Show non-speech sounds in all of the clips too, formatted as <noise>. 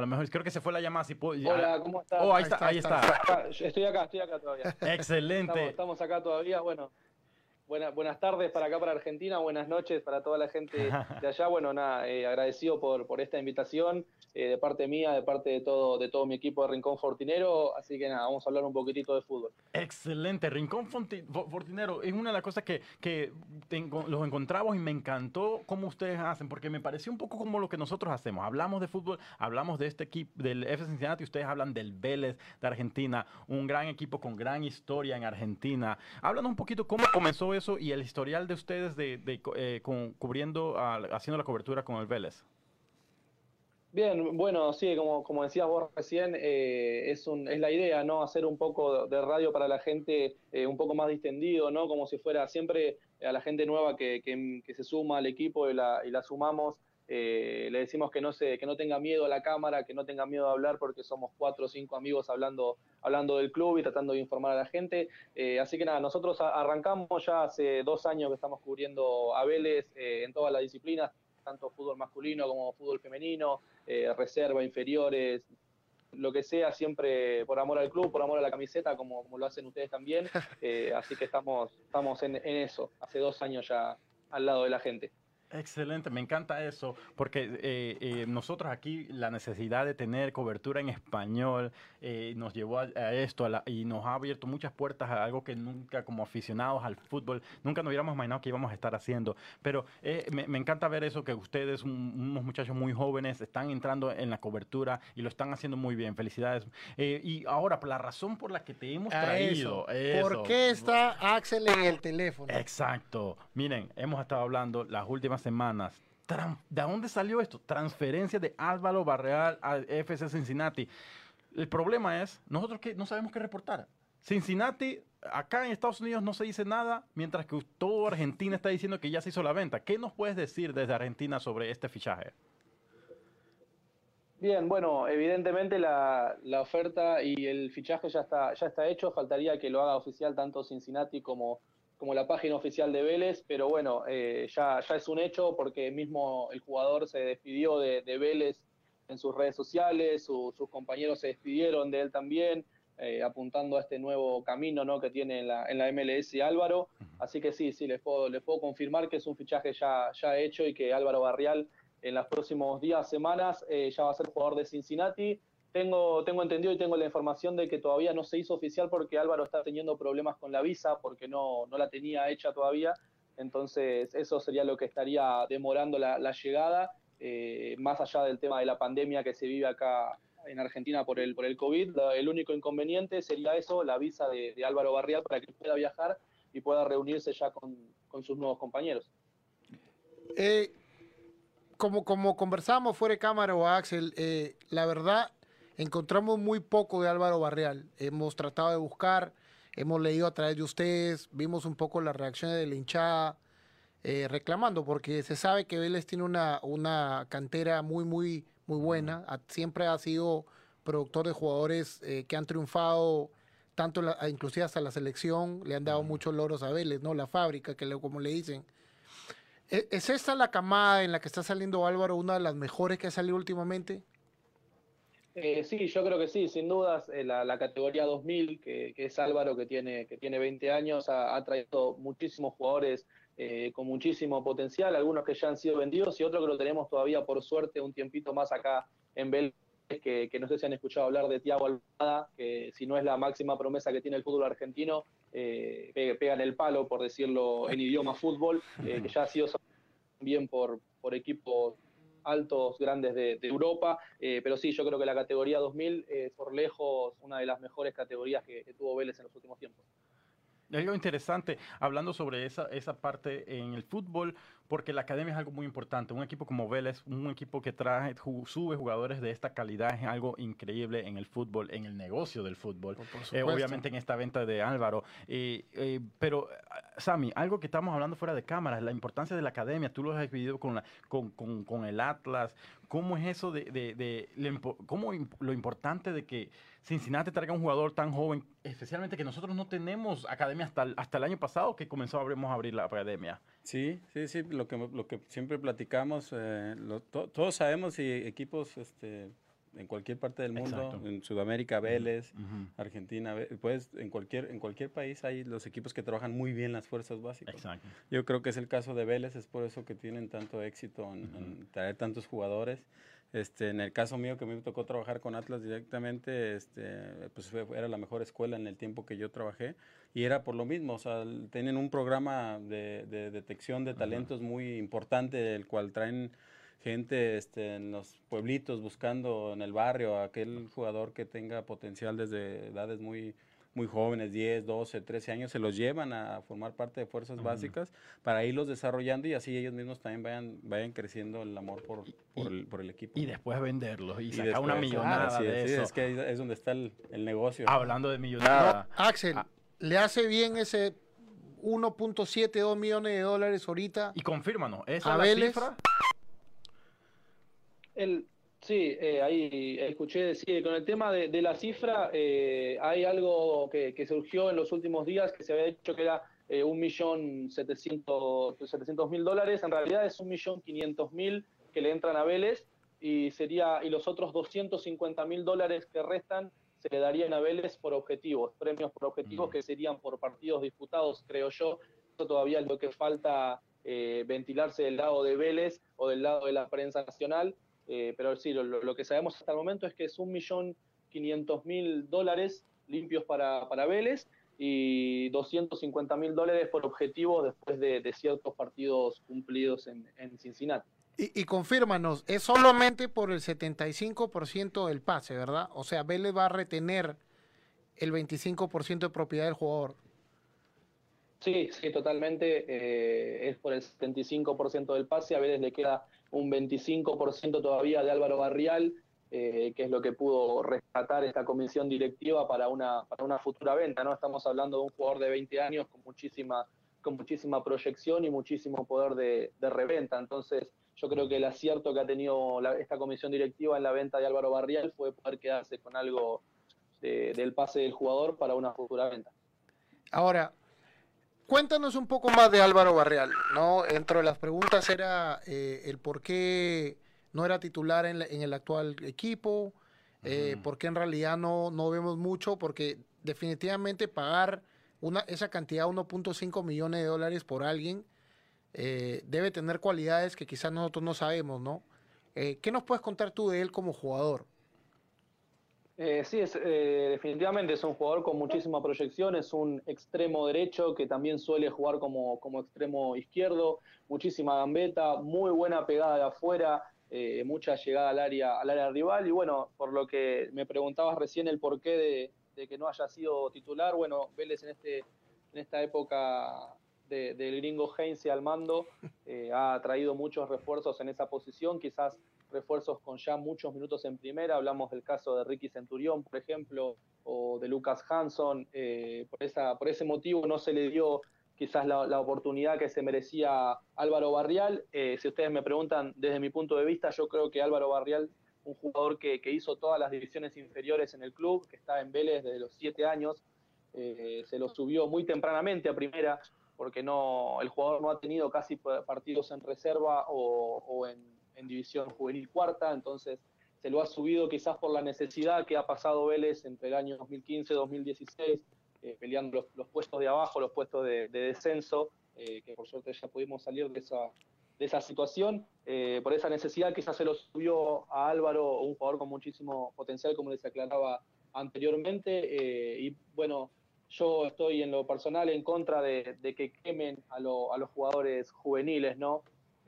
A lo mejor creo que se fue la llamada. Si puedo, ya- Hola, ¿cómo estás? Oh, ahí está, ahí está. Ah, Estoy acá, estoy acá todavía. <laughs> Excelente. Estamos, estamos acá todavía. Bueno, buena- buenas tardes para acá, para Argentina. Buenas noches para toda la gente de allá. Bueno, nada, eh, agradecido por, por esta invitación eh, de parte mía, de parte de todo, de todo mi equipo de Rincón Fortinero. Así que nada, vamos a hablar un poquitito de fútbol. Excelente. Rincón Fortinero es una de las cosas que, que tengo- los encontramos y me encantó cómo ustedes hacen, porque me pareció un poco como lo que nosotros hacemos. Hablamos de fútbol, hablamos de este equipo, del FC Cincinnati, ustedes hablan del Vélez de Argentina, un gran equipo con gran historia en Argentina. Háblanos un poquito cómo comenzó eso y el historial de ustedes de, de eh, cubriendo, haciendo la cobertura con el Vélez. Bien, bueno, sí, como, como decías vos recién, eh, es, un, es la idea, ¿no? Hacer un poco de radio para la gente eh, un poco más distendido, ¿no? Como si fuera siempre a la gente nueva que, que- que se suma al equipo y la, y la sumamos, eh, le decimos que no, se, que no tenga miedo a la cámara, que no tenga miedo a hablar porque somos cuatro o cinco amigos hablando, hablando del club y tratando de informar a la gente. Eh, así que nada, nosotros arrancamos ya hace dos años que estamos cubriendo a Vélez eh, en todas las disciplinas, tanto fútbol masculino como fútbol femenino, eh, reserva, inferiores, lo que sea, siempre por amor al club, por amor a la camiseta, como, como lo hacen ustedes también. <laughs> Así que estamos, estamos en, en eso, hace dos años ya al lado de la gente. Excelente, me encanta eso, porque eh, eh, nosotros aquí la necesidad de tener cobertura en español eh, nos llevó a, a esto a la- y nos ha abierto muchas puertas a algo que nunca como aficionados al fútbol, nunca nos hubiéramos imaginado que íbamos a estar haciendo. Pero eh, me, me encanta ver eso, que ustedes, un- unos muchachos muy jóvenes, están entrando en la cobertura y lo están haciendo muy bien. Felicidades. Y ahora, por la razón por la que te hemos A traído. eso. ¿Por eso. qué está Axel en el teléfono? Exacto. Miren, hemos estado hablando las últimas semanas. ¿De dónde salió esto? Transferencia de Álvaro Barreal al FC Cincinnati. El problema es, nosotros no sabemos qué reportar. Cincinnati, acá en Estados Unidos no se dice nada, mientras que toda Argentina está diciendo que ya se hizo la venta. ¿Qué nos puedes decir desde Argentina sobre este fichaje? Bien, bueno, evidentemente la, la oferta y el fichaje ya está, ya está hecho, faltaría que lo haga oficial tanto Cincinnati como, como la página oficial de Vélez, pero bueno, eh, ya, ya es un hecho porque mismo el jugador se despidió de, de Vélez en sus redes sociales, su- sus compañeros se despidieron de él también, eh, apuntando a este nuevo camino ¿no? que tiene en la, en la MLS Álvaro, así que sí, sí, les puedo, les puedo confirmar que es un fichaje ya, ya hecho y que Álvaro Barrial en los próximos días, semanas, eh, ya va a ser jugador de Cincinnati. Tengo, tengo entendido y tengo la información de que todavía no se hizo oficial porque Álvaro está teniendo problemas con la visa, porque no, no la tenía hecha todavía. Entonces, eso sería lo que estaría demorando la, llegada, eh, más allá del tema de la pandemia que se vive acá en Argentina por el, por el COVID. El único inconveniente sería eso, la visa de, Álvaro Barrial para que pueda viajar y pueda reunirse ya con, con sus nuevos compañeros. Eh, como, como conversamos fuera de cámara Axel, eh, la verdad encontramos muy poco de Álvaro Barreal. Hemos tratado de buscar, hemos leído a través de ustedes, vimos un poco las reacciones de la hinchada eh, reclamando, porque se sabe que Vélez tiene una, una cantera muy, muy, muy buena. Siempre ha sido productor de jugadores eh, que han triunfado tanto la- inclusive hasta la selección, le han dado muchos loros a Vélez, ¿no? La fábrica, que le, como le dicen. ¿E- ¿Es esta la camada en la que está saliendo Álvaro, una de las mejores que ha salido últimamente? Eh, sí, yo creo que sí, sin dudas, eh, la, la categoría 2000, que, que es Álvaro, que tiene, que tiene 20 años, ha, traído muchísimos jugadores eh, con muchísimo potencial, algunos que ya han sido vendidos y otros que lo tenemos todavía, por suerte, un tiempito más acá en Vélez, que, no sé si han escuchado hablar de Tiago Almada, que si no es la máxima promesa que tiene el fútbol argentino, eh, pe- pega en el palo, por decirlo en idioma fútbol, eh, que ya ha sido también por, por equipos altos, grandes de, Europa, eh, pero sí, yo creo que la categoría 2000 es por lejos una de las mejores categorías que, que tuvo Vélez en los últimos tiempos. Algo interesante, hablando sobre esa, esa parte en el fútbol, porque la academia es algo muy importante. Un equipo como Vélez, un equipo que trae, sube jugadores de esta calidad, es algo increíble en el fútbol, en el negocio del fútbol. Eh, obviamente en esta venta de Álvaro. Eh, eh, pero, Sami, algo que estamos hablando fuera de cámaras, la importancia de la academia, tú lo has vivido con, con, con, el Atlas. ¿Cómo es eso de, de, de, cómo lo importante de que Cincinnati traiga un jugador tan joven, especialmente que nosotros no tenemos academia hasta el, año pasado que comenzó a abrir la academia. Sí, sí, sí, lo que, lo que siempre platicamos, eh, todos sabemos si equipos este, en cualquier parte del mundo, en Sudamérica, Vélez, Argentina, pues en cualquier, en cualquier país hay los equipos que trabajan muy bien las fuerzas básicas. Exacto. Yo creo que es el caso de Vélez, es por eso que tienen tanto éxito en traer tantos jugadores. Este, en el caso mío, que me tocó trabajar con Atlas directamente, este, pues era la mejor escuela en el tiempo que yo trabajé y era por lo mismo, o sea, tienen un programa de, detección de talentos muy importante, el cual traen gente este, en los pueblitos buscando en el barrio aquel jugador que tenga potencial desde edades muy, muy jóvenes, 10, 12, 13 años, se los llevan a formar parte de fuerzas básicas para irlos desarrollando y así ellos mismos también vayan, vayan creciendo el amor por, por, el, equipo. Y después venderlos y, sacar una millonada de eso. es que es donde está el, negocio. Hablando de millonada. Axel, ah. ¿le hace bien ese 1.72 millones de dólares ahorita? Y confírmanos, ¿esa es la cifra? El, Sí, eh, ahí escuché decir, con el tema de, la cifra, eh, hay algo que, surgió en los últimos días que se había dicho que era eh, un millón setecientos mil dólares, en realidad es un millón quinientos mil que le entran a Vélez y sería y los otros 250 mil dólares que restan se le darían a Vélez por objetivos, premios por objetivos mm. que serían por partidos disputados, creo yo. Eso todavía es lo que falta ventilarse del lado de Vélez o del lado de la prensa nacional eh, pero sí, lo, que sabemos hasta el momento es que es un millón quinientos mil dólares limpios para, para Vélez y 250 mil dólares por objetivo después de, ciertos partidos cumplidos en, Cincinnati. Y, y, confírmanos, es solamente por el 75% del pase, ¿verdad? O sea, Vélez va a retener el 25% de propiedad del jugador. Sí, sí, totalmente. Eh, es por el 75% del pase. A Vélez le queda un 25% todavía de Álvaro Barrial, eh, que es lo que pudo rescatar esta comisión directiva para una, para una futura venta. ¿no? Estamos hablando de un jugador de 20 años con muchísima, con muchísima proyección y muchísimo poder de, reventa. Entonces, yo creo que el acierto que ha tenido esta comisión directiva en la venta de Álvaro Barrial fue poder quedarse con algo del pase del jugador para una futura venta. Ahora, Cuéntanos un poco más de Álvaro Barreal, ¿no? Entre de las preguntas era eh, el por qué no era titular en, el actual equipo, eh, por qué en realidad no, no vemos mucho, porque definitivamente pagar una, esa cantidad, 1.5 millones de dólares por alguien, eh, debe tener cualidades que quizás nosotros no sabemos, ¿no? ¿Qué nos puedes contar tú de él como jugador? Eh, sí, es, eh, definitivamente es un jugador con muchísima proyección, es un extremo derecho que también suele jugar como, como extremo izquierdo, muchísima gambeta, muy buena pegada de afuera, eh, mucha llegada al área, al área rival. Y bueno, por lo que me preguntabas recién el porqué de, que no haya sido titular, bueno, Vélez en, este, en esta época del gringo Heinze al mando ha traído muchos refuerzos en esa posición, quizás refuerzos con ya muchos minutos en primera. Hablamos del caso de Ricky Centurión, por ejemplo, o de Lucas Hanson. Eh, por, esa, por ese motivo no se le dio quizás la, oportunidad que se merecía Álvaro Barrial. Eh, si ustedes me preguntan desde mi punto de vista, yo creo que Álvaro Barrial, un jugador que, hizo todas las divisiones inferiores en el club, que está en Vélez desde los siete años, eh, se lo subió muy tempranamente a primera, porque no, el jugador no ha tenido casi partidos en reserva o en en división juvenil cuarta, entonces se lo ha subido quizás por la necesidad que ha pasado Vélez entre el año 2015 y 2016, eh, peleando los, puestos de abajo, los puestos de, descenso, eh, que por suerte ya pudimos salir de esa, de esa situación. Eh, por esa necesidad quizás se lo subió a Álvaro, un jugador con muchísimo potencial, como les aclaraba anteriormente. y bueno, yo estoy en lo personal en contra de, que quemen a, a los jugadores juveniles, ¿no?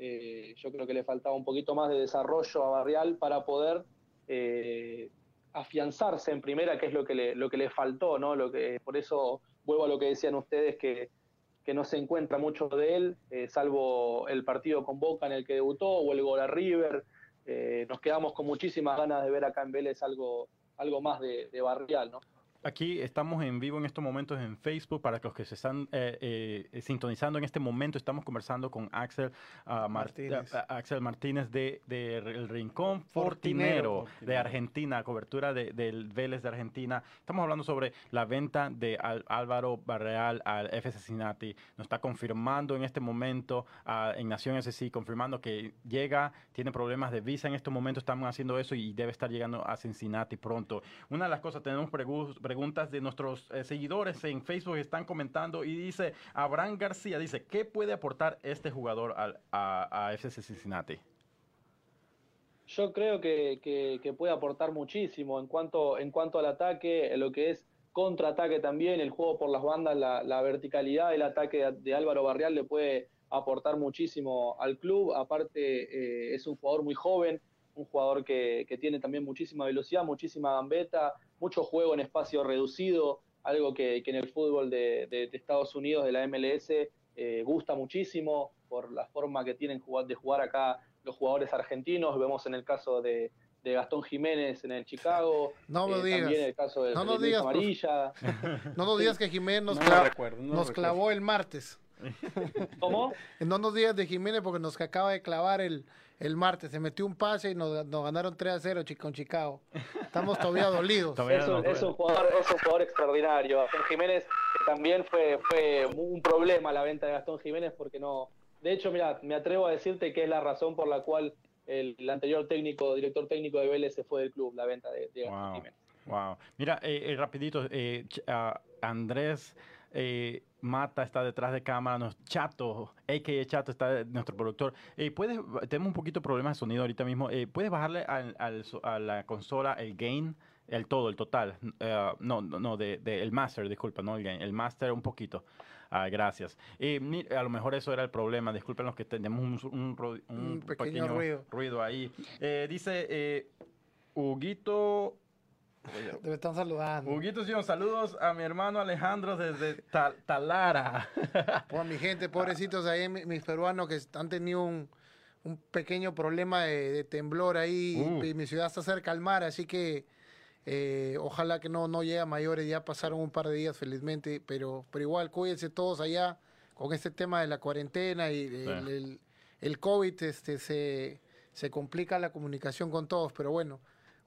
Eh, yo creo que le faltaba un poquito más de desarrollo a Barrial para poder eh, afianzarse en primera, que es lo que le, lo que le faltó, ¿no? Lo que, por eso vuelvo a lo que decían ustedes, que, que no se encuentra mucho de él, eh, salvo el partido con Boca en el que debutó o el gol a River. Nos quedamos con muchísimas ganas de ver acá en Vélez algo, algo más de, de barrial, ¿no? Aquí estamos en vivo en estos momentos en Facebook. Para los que se están eh, eh, sintonizando en este momento, estamos conversando con Axel, ah, Martínez. Ah, Axel Martínez de, El Rincón Fortinero, de Argentina, cobertura del Vélez de Argentina. Estamos hablando sobre la venta de Álvaro Barreal al FC Cincinnati. Nos está confirmando en este momento uh, en Nación SC, confirmando que llega, tiene problemas de visa en este momento. Estamos haciendo eso y debe estar llegando a Cincinnati pronto. Una de las cosas, tenemos preguntas preguntas de nuestros eh, seguidores en Facebook están comentando y dice, Abraham García dice, ¿qué puede aportar este jugador a, a, FC Cincinnati? Yo creo que, puede aportar muchísimo en cuanto, en cuanto al ataque, lo que es contraataque también, el juego por las bandas, la, verticalidad del ataque de, Álvaro Barrial le puede aportar muchísimo al club. Aparte, eh, es un jugador muy joven, un jugador que, que, tiene también muchísima velocidad, muchísima gambeta, mucho juego en espacio reducido, algo que, en el fútbol de, Estados Unidos, de la MLS, eh, gusta muchísimo por la forma que tienen de jugar acá los jugadores argentinos. Vemos en el caso de, Gastón Jiménez en el Chicago. No lo eh, digas. También el caso de, no digas, Amarilla. No nos digas que Jiménez nos, nos clavó el martes. <laughs> ¿Cómo? No nos digas de Jiménez porque nos acaba de clavar el, el martes. Se metió un pase y nos, ganaron 3 a 0 con Chicago. Estamos todavía <laughs> dolidos. es, un, jugador, es un jugador extraordinario. Gastón Jiménez también fue, fue un problema la venta de Gastón Jiménez porque no... De hecho, mira, me atrevo a decirte que es la razón por la cual el, anterior técnico, director técnico de Vélez se fue del club, la venta de, Gastón Jiménez. Wow. Mira, eh, eh rapidito, eh, Andrés eh, Mata está detrás de cámara, nos, Chato, a.k.a. Chato está nuestro productor. Eh, ¿puedes, tenemos un poquito de problemas de sonido ahorita mismo. Eh, ¿Puedes bajarle al, a la consola el gain? El todo, el total. Uh, no, no, de, de, el master, disculpa, no el gain. El master un poquito. Ah, gracias. Eh, a lo mejor eso era el problema. Disculpen los que tenemos un, un, pequeño, ruido. ruido ahí. Eh, dice eh, Huguito Te están saludando. Huguito saludos a mi hermano Alejandro desde Talara. <laughs> Pues mi gente, pobrecitos ahí, mis peruanos que han tenido un, pequeño problema de, temblor ahí. Uh. Y mi ciudad está cerca al mar, así que eh, ojalá que no, no llegue a mayores. Ya pasaron un par de días felizmente, pero, pero igual cuídense todos allá con este tema de la cuarentena y el, el, COVID. Este, se, se complica la comunicación con todos, pero bueno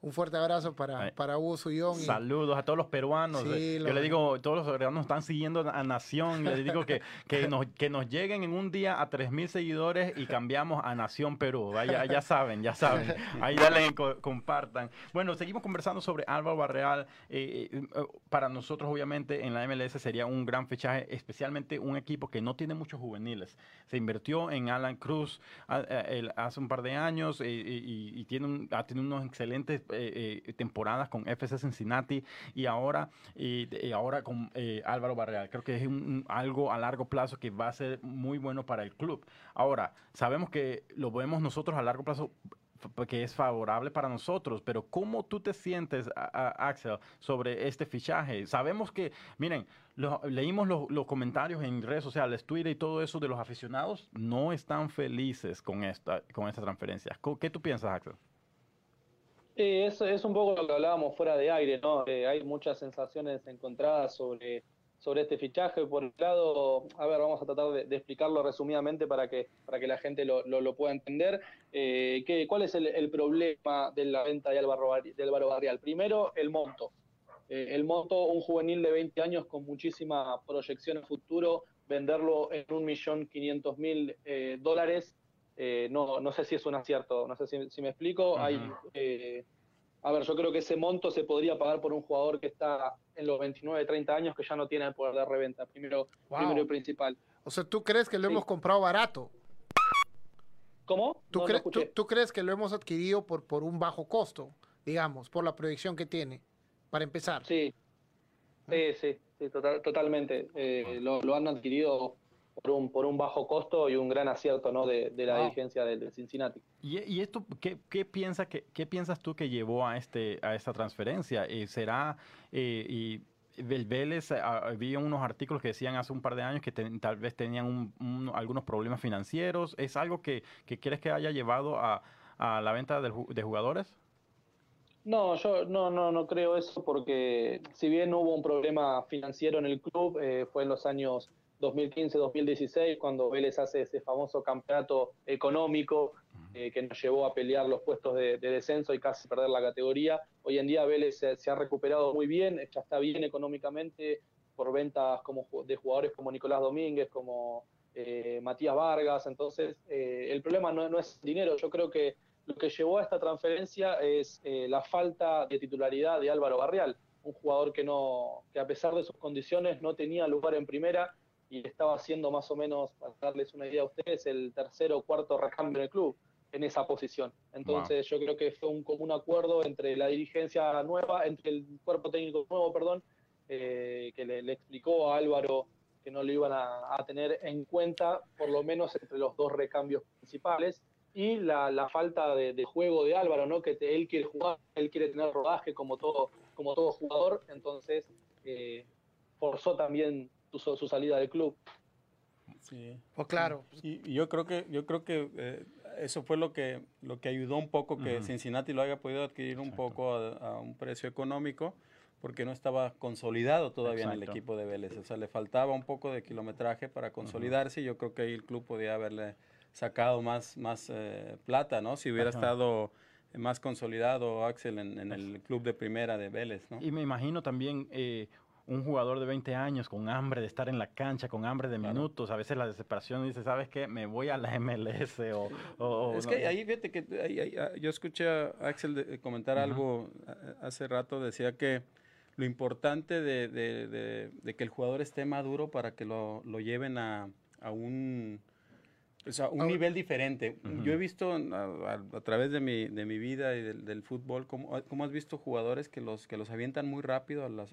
un fuerte abrazo para, para Hugo Suyón. Saludos a todos los peruanos. Eh, yo le digo, todos los peruanos están siguiendo a Nación. Le digo que, <laughs> que, nos, que nos lleguen en un día a 3.000 seguidores y cambiamos a Nación Perú. Ya, ya saben, ya saben. Ahí dale, compartan. Bueno, seguimos conversando sobre Álvaro Barreal. Eh, eh, para nosotros, obviamente, en la MLS sería un gran fichaje, especialmente un equipo que no tiene muchos juveniles. Se invirtió en Alan Cruz hace un par de años y, tiene ha tenido unos excelentes eh, eh, temporadas con FC Cincinnati y ahora, y, ahora con eh, Álvaro Barreal. Creo que es algo a largo plazo que va a ser muy bueno para el club. Ahora, sabemos que lo vemos nosotros a largo plazo que es favorable para nosotros, pero ¿cómo tú te sientes, Axel, sobre este fichaje? Sabemos que, miren, leímos los comentarios en redes sociales, Twitter y todo eso de los aficionados, no están felices con esta, con esta transferencia. ¿Qué tú piensas, Axel? Es un poco lo que hablábamos fuera de aire, ¿no? Eh, hay muchas sensaciones encontradas sobre, sobre este fichaje. Por un lado, a ver, vamos a tratar de, explicarlo resumidamente para que, para que la gente lo, lo, pueda entender. Eh, ¿Cuál es el, problema de la venta de Álvaro, de Álvaro Barrial? Primero, el monto. Eh, el monto, un juvenil de 20 años con muchísima proyección a futuro, venderlo en un millón quinientos mil dólares eh, no, no sé si es un acierto, no sé si, me explico. Hay, eh, a ver, yo creo que ese monto se podría pagar por un jugador que está en los 29, 30 años que ya no tiene el poder de reventa, primero, primero y principal. O sea, ¿tú crees que lo hemos comprado barato? ¿Cómo? ¿Tú, tú, crees que lo hemos adquirido por, por un bajo costo, digamos, por la proyección que tiene, para empezar? Sí, sí, sí, sí totalmente. Eh, lo, lo han adquirido por un, por un bajo costo y un gran acierto ¿no? de, la dirigencia del, Cincinnati. ¿Y, esto qué, qué, piensa, qué, qué, piensas tú que llevó a, este, a esta transferencia? Eh, ¿Será eh, y Vélez, había unos artículos que decían hace un par de años que tal vez tenían algunos problemas financieros. ¿Es algo que, que crees que haya llevado a, la venta de, jugadores? No, yo no, no, no creo eso porque si bien hubo un problema financiero en el club, eh, fue en los años 2015-2016 cuando Vélez hace ese famoso campeonato económico eh, que nos llevó a pelear los puestos de, descenso y casi perder la categoría. Hoy en día Vélez se, ha recuperado muy bien, ya está bien económicamente por ventas como de jugadores como Nicolás Domínguez, como eh, Matías Vargas. Entonces, eh, el problema no, no, es dinero. Yo creo que lo que llevó a esta transferencia es la falta de titularidad de Álvaro Barrial, un jugador que, no, que a pesar de sus condiciones no tenía lugar en primera y estaba haciendo más o menos, para darles una idea a ustedes, el tercero o cuarto recambio en el club en esa posición. Entonces yo creo que fue un común acuerdo entre la dirigencia nueva, entre el cuerpo técnico nuevo, perdón, eh, que le, explicó a Álvaro que no lo iban a, tener en cuenta, por lo menos entre los dos recambios principales, y la, falta de, juego de Álvaro, ¿no? que él quiere jugar, él quiere tener rodaje como todo, como todo jugador, entonces eh, forzó también su, su, salida del club. Sí. Pues claro. Y, yo creo que, yo creo que eh, eso fue lo que, lo que ayudó un poco que Cincinnati lo haya podido adquirir un poco a, un precio económico, porque no estaba consolidado todavía en el equipo de Vélez. O sea, le faltaba un poco de kilometraje para consolidarse y yo creo que ahí el club podía haberle sacado más, más eh, plata, ¿no? Si hubiera estado más consolidado Axel en, el club de primera de Vélez, ¿no? Y me imagino también eh, un jugador de 20 años con hambre de estar en la cancha, con hambre de minutos, a veces la desesperación dice, ¿sabes qué? Me voy a la MLS o... es que ahí, fíjate que ah, yo escuché a Axel comentar algo hace rato, decía que lo importante de, que el jugador esté maduro para que lo, lleven a un o sea, un nivel diferente. Yo he visto a, través de mi, de mi vida y del, fútbol, cómo, cómo, has visto jugadores que los, que los avientan muy rápido al,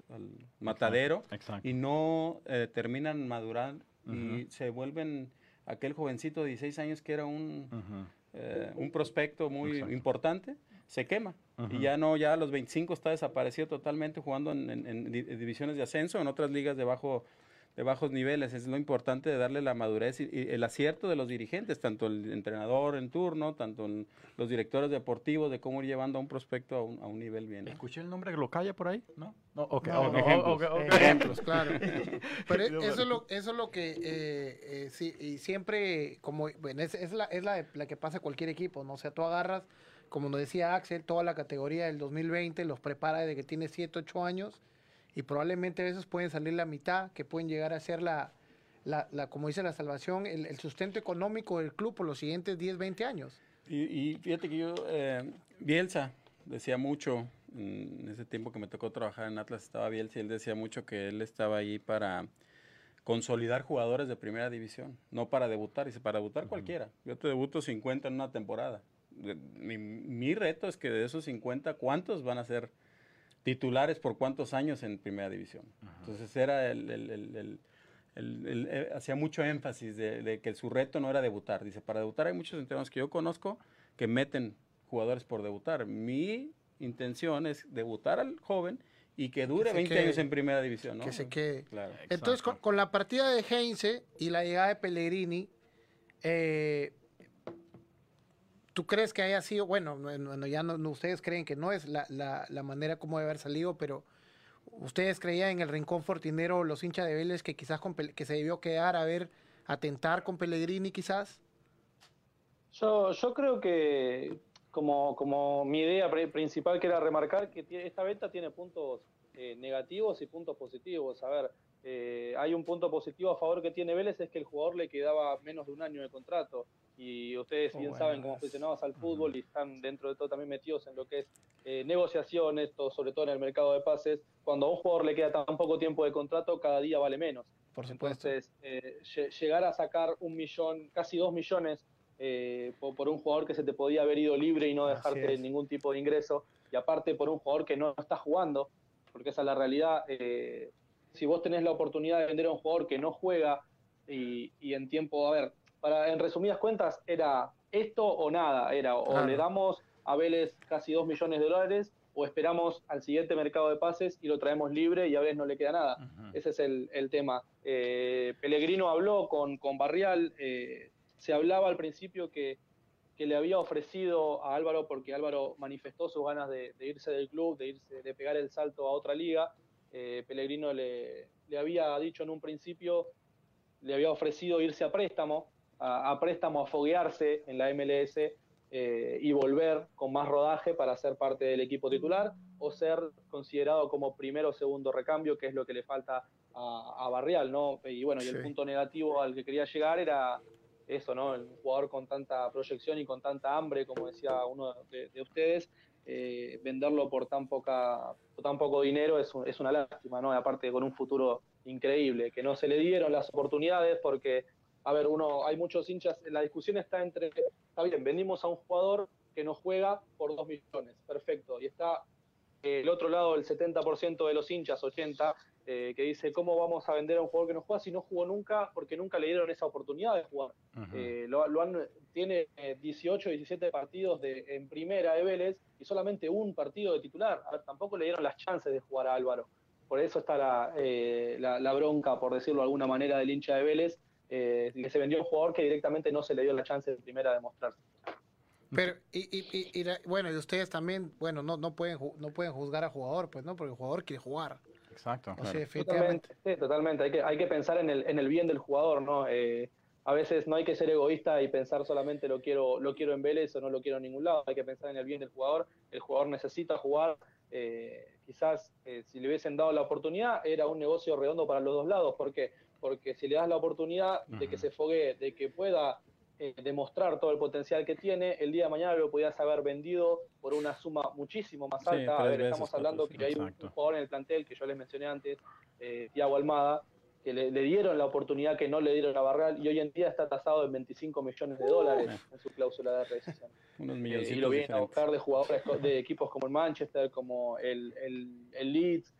matadero y no eh, terminan madurando y se vuelven aquel jovencito de 16 años que era un, eh, un prospecto muy importante, se quema. Y ya no, ya a los 25 está desaparecido totalmente jugando en, en divisiones de ascenso, en otras ligas de bajo de bajos niveles. Es lo importante de darle la madurez y, el acierto de los dirigentes, tanto el entrenador en turno, tanto los directores deportivos, de cómo ir llevando a un prospecto a un, nivel bien. ¿Escuché el nombre Glocaya por ahí? ¿No? No, ejemplos. claro. <laughs> Pero eso es lo, eso es lo que, eh, eh, sí, y siempre, como, bueno, es, es, la, es la, la que pasa cualquier equipo, ¿no? O sea, tú agarras, como nos decía Axel, toda la categoría del 2020, los prepara desde que tiene 7, 8 años, y probablemente a veces pueden salir la mitad, que pueden llegar a ser la, la, como dice la salvación, el, sustento económico del club por los siguientes 10, 20 años. Y, fíjate que yo, eh, Bielsa decía mucho, en ese tiempo que me tocó trabajar en Atlas estaba Bielsa y él decía mucho que él estaba ahí para consolidar jugadores de primera división, no para debutar. Dice, para debutar cualquiera. Yo te debuto 50 en una temporada. Mi, mi, reto es que de esos 50, ¿cuántos van a ser titulares por cuántos años en primera división. Entonces era el, eh, hacía mucho énfasis de, que su reto no era debutar. Dice, para debutar hay muchos entrenadores que yo conozco que meten jugadores por debutar. Mi intención es debutar al joven y que dure 20 años en primera división. Que se quede. Entonces, con, la partida de Heinze y la llegada de Pellegrini, eh, ¿Tú crees que haya sido, bueno, ya no, ustedes creen que no es la, la, manera como debe haber salido, pero ustedes creían en el rincón fortinero, los hinchas de Vélez, que quizás que se debió quedar a ver, atentar con Pellegrini quizás? Yo, yo creo que como, como mi idea principal que era remarcar que esta venta tiene puntos eh, negativos y puntos positivos. A ver, eh, hay un punto positivo a favor que tiene Vélez, es que el jugador le quedaba menos de un año de contrato y ustedes bien saben como aficionados al fútbol y están dentro de todo también metidos en lo que es eh, negociaciones, todo, sobre todo en el mercado de pases, cuando a un jugador le queda tan poco tiempo de contrato, cada día vale menos. Por supuesto. Entonces, eh, llegar a sacar un millón, casi dos millones eh, por, un jugador que se te podía haber ido libre y no dejarte ningún tipo de ingreso, y aparte por un jugador que no está jugando, porque esa es la realidad, si vos tenés la oportunidad de vender a un jugador que no juega y, y en tiempo, a ver, para, en resumidas cuentas, era esto o nada, era o le damos a Vélez casi 2 millones de dólares o esperamos al siguiente mercado de pases y lo traemos libre y a veces no le queda nada. Ese es el, tema. Eh, Pellegrino habló con, con Barrial, eh, se hablaba al principio que, que, le había ofrecido a Álvaro, porque Álvaro manifestó sus ganas de, irse del club, de, irse, de pegar el salto a otra liga. Eh, Pellegrino le, le había dicho en un principio, le había ofrecido irse a préstamo, a, a préstamo a foguearse en la MLS eh, y volver con más rodaje para ser parte del equipo titular o ser considerado como primero o segundo recambio, que es lo que le falta a, Barrial, ¿no? Y bueno, y el punto negativo al que quería llegar era eso, ¿no? El jugador con tanta proyección y con tanta hambre, como decía uno de, ustedes, eh, venderlo por tan poca tan poco dinero es, es una lástima, ¿no? aparte con un futuro increíble, que no se le dieron las oportunidades porque a ver, uno, hay muchos hinchas, la discusión está entre, está bien, vendimos a un jugador que no juega por 2 millones, perfecto, y está eh, el otro lado el 70% de los hinchas, 80, eh, que dice, ¿cómo vamos a vender a un jugador que no juega si no jugó nunca? Porque nunca le dieron esa oportunidad de jugar. Eh, lo, han, tiene 18, 17 partidos de, en primera de Vélez y solamente un partido de titular. A ver, tampoco le dieron las chances de jugar a Álvaro. Por eso está la, la, la bronca, por decirlo de alguna manera, del hincha de Vélez, eh, que se vendió un jugador que directamente no se le dio la chance de primera de mostrarse. Pero, y, y, bueno, y ustedes también, bueno, no, no, pueden, no pueden juzgar a jugador, pues, ¿no? Porque el jugador quiere jugar. Exacto. totalmente, sí, totalmente. Hay que, hay que pensar en el, en el bien del jugador, ¿no? Eh, a veces no hay que ser egoísta y pensar solamente lo quiero, lo quiero en Vélez o no lo quiero en ningún lado. Hay que pensar en el bien del jugador. El jugador necesita jugar. Eh, quizás si le hubiesen dado la oportunidad era un negocio redondo para los dos lados. ¿Por qué? porque si le das la oportunidad de que se fogue, de que pueda eh, demostrar todo el potencial que tiene, el día de mañana lo podías haber vendido por una suma muchísimo más alta. a ver, estamos hablando que hay un, jugador en el plantel que yo les mencioné antes, eh, Tiago Almada, que le, dieron la oportunidad que no le dieron a Barral y hoy en día está tasado en 25 millones de dólares en su cláusula de rescisión. <laughs> Unos millones. Eh, y lo vienen a buscar de jugadores de equipos como el Manchester, como el, el, el Leeds,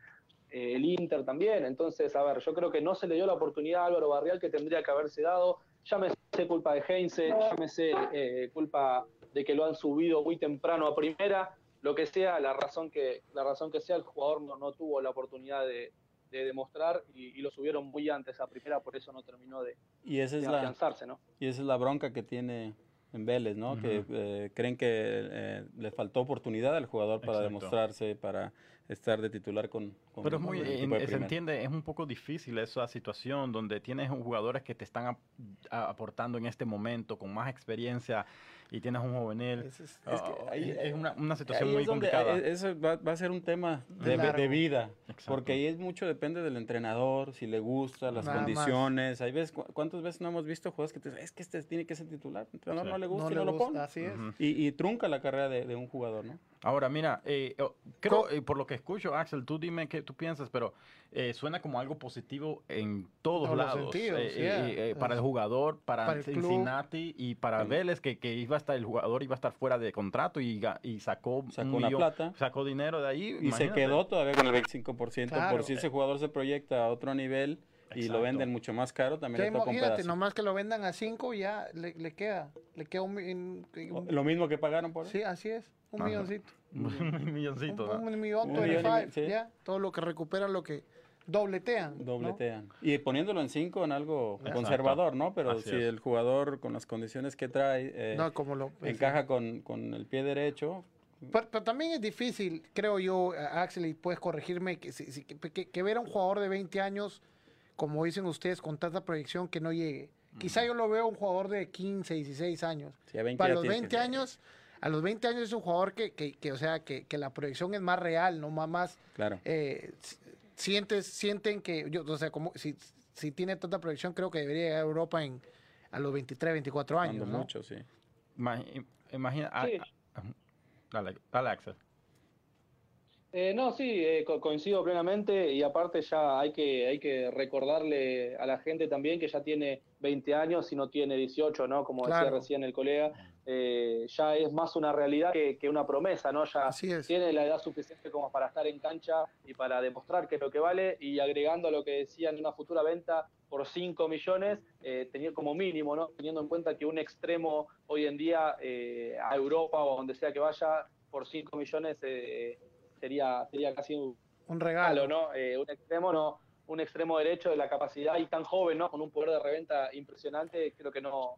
eh, el Inter también. Entonces, a ver, yo creo que no se le dio la oportunidad a Álvaro Barrial que tendría que haberse dado. Llámese culpa de Heinze, llámese eh, culpa de que lo han subido muy temprano a primera, lo que sea, la razón que, la razón que sea, el jugador no, no tuvo la oportunidad de, demostrar y, lo subieron muy antes a primera, por eso no terminó de, y esa es afianzarse, ¿no? Y esa es la bronca que tiene en Vélez, ¿no? Que eh, creen que le faltó oportunidad al jugador para demostrarse, para estar de titular con... Pero es muy, se entiende, es un poco difícil esa situación donde tienes jugadores que te están aportando en este momento con más experiencia y tienes un juvenil. Es, ah, una, situación muy complicada. Eso va, a ser un tema de, vida, porque ahí es mucho depende del entrenador, si le gusta, las condiciones. Hay veces, ¿cuántas veces no hemos visto jugadores que te dicen, es que este tiene que ser titular? El entrenador no le gusta y no lo pone. Así es. y, trunca la carrera de, un jugador, ¿no? Ahora, mira, eh, oh, creo, eh, por lo que escucho, Axel, tú dime qué tú piensas, pero eh, suena como algo positivo en todos lados. para el jugador, para, Cincinnati y para Vélez, que, que, iba a estar, el jugador iba a estar fuera de contrato y, y sacó, sacó una plata. Sacó dinero de ahí. Y se quedó todavía con el 25%. Por si ese jugador se proyecta a otro nivel y lo venden mucho más caro, también le Imagínate, nomás que lo vendan a 5 ya le, le, queda, le queda un, Lo mismo que pagaron por él. Sí, así es, un milloncito. <laughs> un milloncito. Un, millón, ya, todo lo que recuperan, lo que dobletean. Dobletean. Y poniéndolo en 5 en algo conservador, ¿no? Pero si el jugador con las condiciones que trae eh, como lo, encaja con, con el pie derecho, pero, también es difícil, creo yo, Axel, y puedes corregirme, que, que, que, ver a un jugador de 20 años como dicen ustedes, con tanta proyección que no llegue. Quizá yo lo veo un jugador de 15, 16 años. Para los 20 años, a los 20 años es un jugador que, que, o sea, que, que, la proyección es más real, no más, más claro. Eh, sientes, sienten que, yo, o sea, como si, si tiene tanta proyección, creo que debería llegar a Europa en, a los 23, 24 años. ¿no? mucho, sí. Imagina, sí. dale, dale, Axel. Eh, no, sí, eh, coincido plenamente y aparte ya hay que, hay que recordarle a la gente también que ya tiene 20 años y no tiene 18, ¿no? Como decía recién el colega, eh, ya es más una realidad que, una promesa, ¿no? Ya tiene la edad suficiente como para estar en cancha y para demostrar que es lo que vale y agregando a lo que decía en una futura venta por 5 millones, tener como mínimo, ¿no? Teniendo en cuenta que un extremo hoy en día a Europa o donde sea que vaya por 5 millones sería, sería casi un, un regalo, ¿no? un extremo, no, un extremo derecho de la capacidad y tan joven, ¿no? Con un poder de reventa impresionante, creo que no,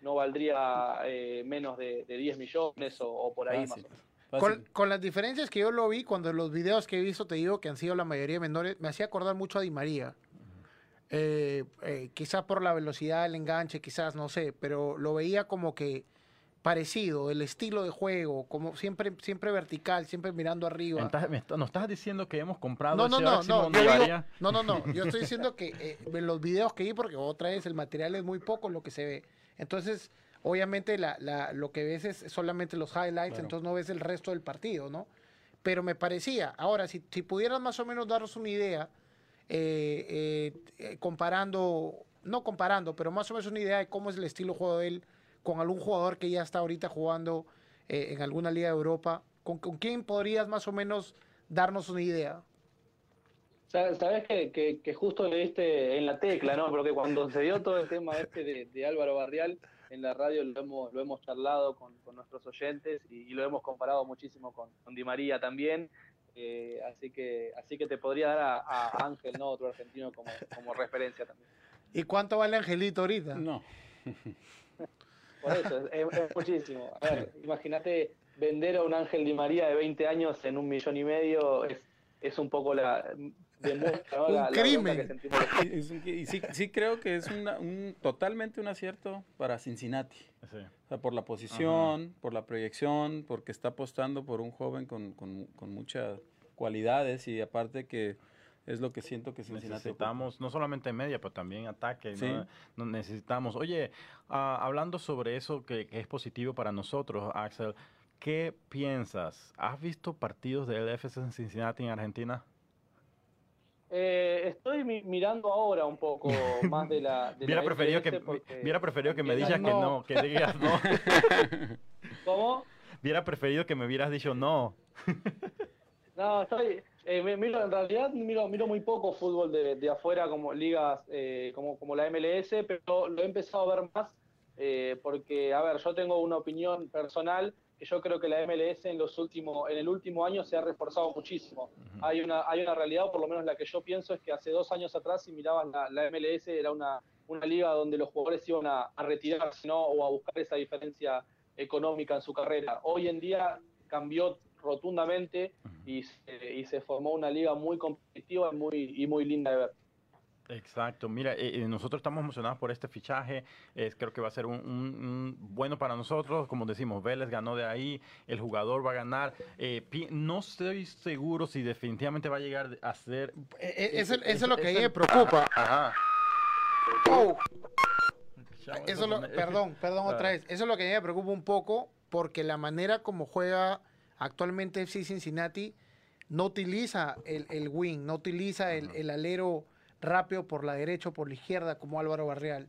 no valdría menos de, 10 millones o, por ahí más o menos. Con, con, las diferencias que yo lo vi, cuando los videos que he visto, te digo que han sido la mayoría menores, me hacía acordar mucho a Di María. Eh, eh, quizás por la velocidad del enganche, quizás, no sé, pero lo veía como que parecido, el estilo de juego, como siempre, siempre vertical, siempre mirando arriba. ¿Nos estás diciendo que hemos comprado no, no, no, no, yo no, no, no, yo estoy diciendo que eh, en los videos que vi, porque otra vez el material es muy poco lo que se ve. Entonces, obviamente la, la, lo que ves es solamente los highlights, entonces no ves el resto del partido, ¿no? Pero me parecía, ahora, si, si pudieras más o menos daros una idea, eh, eh, eh, comparando, no comparando, pero más o menos una idea de cómo es el estilo de juego de él con algún jugador que ya está ahorita jugando en alguna liga de Europa. ¿Con, quién podrías más o menos darnos una idea? Sabes que, que, justo le diste en la tecla, ¿no? Porque cuando se dio todo el tema este de, Álvaro Barrial, en la radio lo hemos, lo hemos charlado con, nuestros oyentes y, lo hemos comparado muchísimo con, con Di María también. Eh, así que así que te podría dar a, Ángel, ¿no? Otro argentino como, como, referencia también. ¿Y cuánto vale Angelito ahorita? No. <laughs> Por eso, es, muchísimo. A ver, imagínate vender a un Ángel Di María de 20 años en un millón y medio es, es un poco la demuestra <laughs> un crimen. <laughs> y sí, sí, creo que es un, totalmente un acierto para Cincinnati. O sea, por la posición, por la proyección, porque está apostando por un joven con, con, con muchas cualidades y aparte que es lo que siento que Cincinnati necesitamos no solamente media pero también ataque ¿no? necesitamos oye ah, hablando sobre eso que, que, es positivo para nosotros Axel qué piensas has visto partidos de LFS en Cincinnati en Argentina eh, estoy mirando ahora un poco <laughs> más de la. De hubiera, preferido que, hubiera preferido que me digas que no, que digas no. <laughs> ¿Cómo? Hubiera preferido que me hubieras dicho no. no, estoy. Eh, miro, en realidad miro, miro muy poco fútbol de, de afuera, como ligas eh, como, como la MLS, pero lo he empezado a ver más eh, porque, a ver, yo tengo una opinión personal que yo creo que la MLS en los últimos, en el último año se ha reforzado muchísimo. Hay una, hay una realidad, por lo menos la que yo pienso, es que hace dos años atrás, si mirabas la, la MLS, era una, una liga donde los jugadores iban a, retirarse, ¿no? O a buscar esa diferencia económica en su carrera. Hoy en día cambió rotundamente y, se, y se formó una liga muy competitiva muy, y muy linda de ver. Exacto, mira, eh, eh, nosotros estamos emocionados por este fichaje, creo que va a ser un, bueno para nosotros, como decimos, Vélez ganó de ahí, el jugador va a ganar, eh, no estoy seguro si definitivamente va a llegar a ser... eso, es lo que a mí me preocupa. Oh. Eso lo, perdón, perdón otra vez, eso es lo que a mí me preocupa un poco, porque la manera como juega actualmente FC Cincinnati no utiliza el, el wing, no utiliza el, el alero rápido por la derecha o por la izquierda como Álvaro Barrial.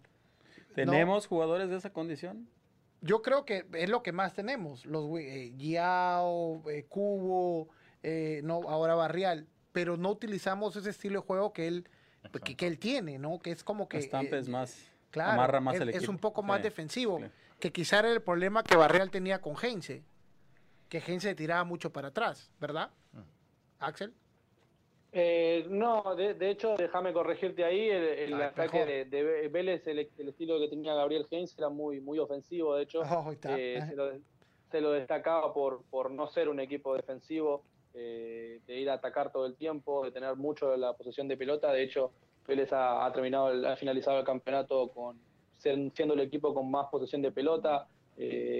¿Tenemos jugadores de esa condición? Yo creo que es lo que más tenemos, los eh, Giao, eh, Cubo, eh, no, ahora Barrial, pero no utilizamos ese estilo de juego que él, que, él tiene, ¿no? Que es como que... Estampe es más, claro, amarra más es, el equipo. Es un poco más defensivo, que quizá era el problema que Barrial tenía con Heinze, que Heinze tiraba mucho para atrás, ¿verdad? Axel. Eh, no, de, hecho, déjame corregirte ahí, el, ah, ataque de, Vélez, el, estilo que tenía Gabriel Heinz era muy, muy ofensivo, de hecho, <laughs> oh, eh, se, lo, destacaba por, por no ser un equipo defensivo, eh, de ir a atacar todo el tiempo, de tener mucho de la posesión de pelota, de hecho, Vélez ha, terminado, ha finalizado el campeonato con siendo el equipo con más posesión de pelota,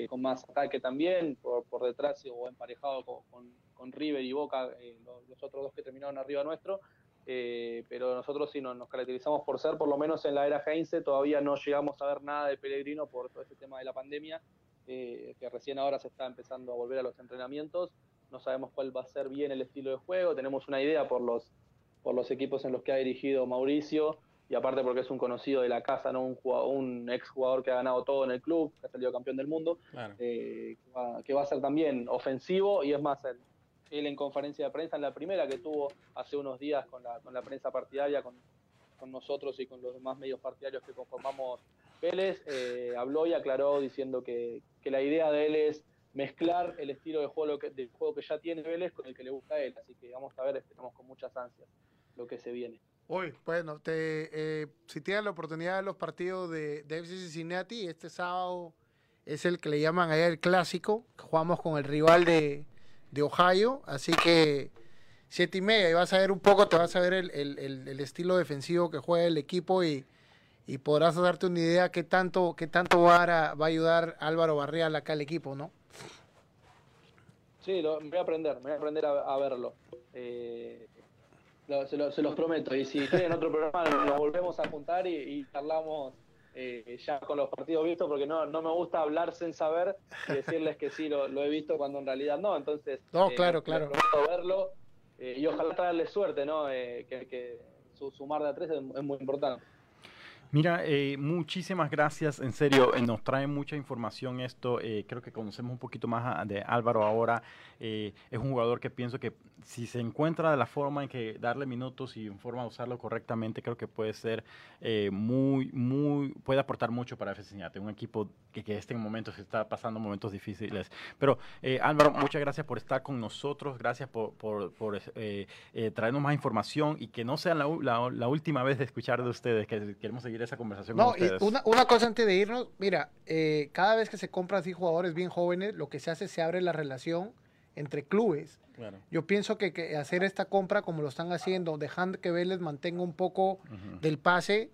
con más ataque también, por, detrás o emparejado con con River y Boca, eh, los, otros dos que terminaron arriba nuestro, eh, pero nosotros sí nos, caracterizamos por ser, por lo menos en la era Heinze, todavía no llegamos a ver nada de Pellegrino por todo este tema de la pandemia, eh, que recién ahora se está empezando a volver a los entrenamientos, no sabemos cuál va a ser bien el estilo de juego, tenemos una idea por los, por los equipos en los que ha dirigido Mauricio, y aparte porque es un conocido de la casa, ¿no? un, un ex jugador que ha ganado todo en el club, que ha salido campeón del mundo, que, va, a ser también ofensivo y es más, el, él en conferencia de prensa, en la primera que tuvo hace unos días con la, con la prensa partidaria, con, con nosotros y con los demás medios partidarios que conformamos Vélez, eh, habló y aclaró diciendo que, que, la idea de él es mezclar el estilo de juego, que, de juego que ya tiene Vélez con el que le gusta a él. Así que vamos a ver, esperamos con muchas ansias lo que se viene. Hoy, bueno, te, eh, si tienes la oportunidad de los partidos de, de FC Cincinnati, este sábado es el que le llaman ayer el clásico. Jugamos con el rival de, de Ohio, así que siete y media y vas a ver un poco, te vas a ver el, el, el, estilo defensivo que juega el equipo y, y, podrás darte una idea qué tanto, qué tanto va a, ayudar Álvaro Barrial acá al equipo, ¿no? Sí, lo, voy a aprender, voy a aprender a, verlo. Eh, se, lo, se, los prometo. Y si tienen otro programa, nos volvemos a juntar y, y charlamos eh, ya con los partidos vistos, porque no, no me gusta hablar sin saber y decirles que sí lo, he visto cuando en realidad no. Entonces, no, eh, claro, claro. verlo eh, y ojalá traerle suerte, ¿no? que, que su sumar de a tres es muy importante. Mira, eh, muchísimas gracias, en serio, eh, nos trae mucha información esto, eh, creo que conocemos un poquito más de Álvaro ahora, es un jugador que pienso que si se encuentra de la forma en que darle minutos y en forma de usarlo correctamente, creo que puede ser muy, muy, puede aportar mucho para FC un equipo que, que este momento se está pasando momentos difíciles. Pero Álvaro, muchas gracias por estar con nosotros, gracias por, por, traernos más información y que no sea la, la última vez de escuchar de ustedes, que queremos seguir esa conversación no, una, una, cosa antes de irnos, mira, eh, cada vez que se compran así jugadores bien jóvenes, lo que se hace es se abre la relación entre clubes. Yo pienso que, hacer esta compra como lo están haciendo, dejando que Vélez mantenga un poco del pase,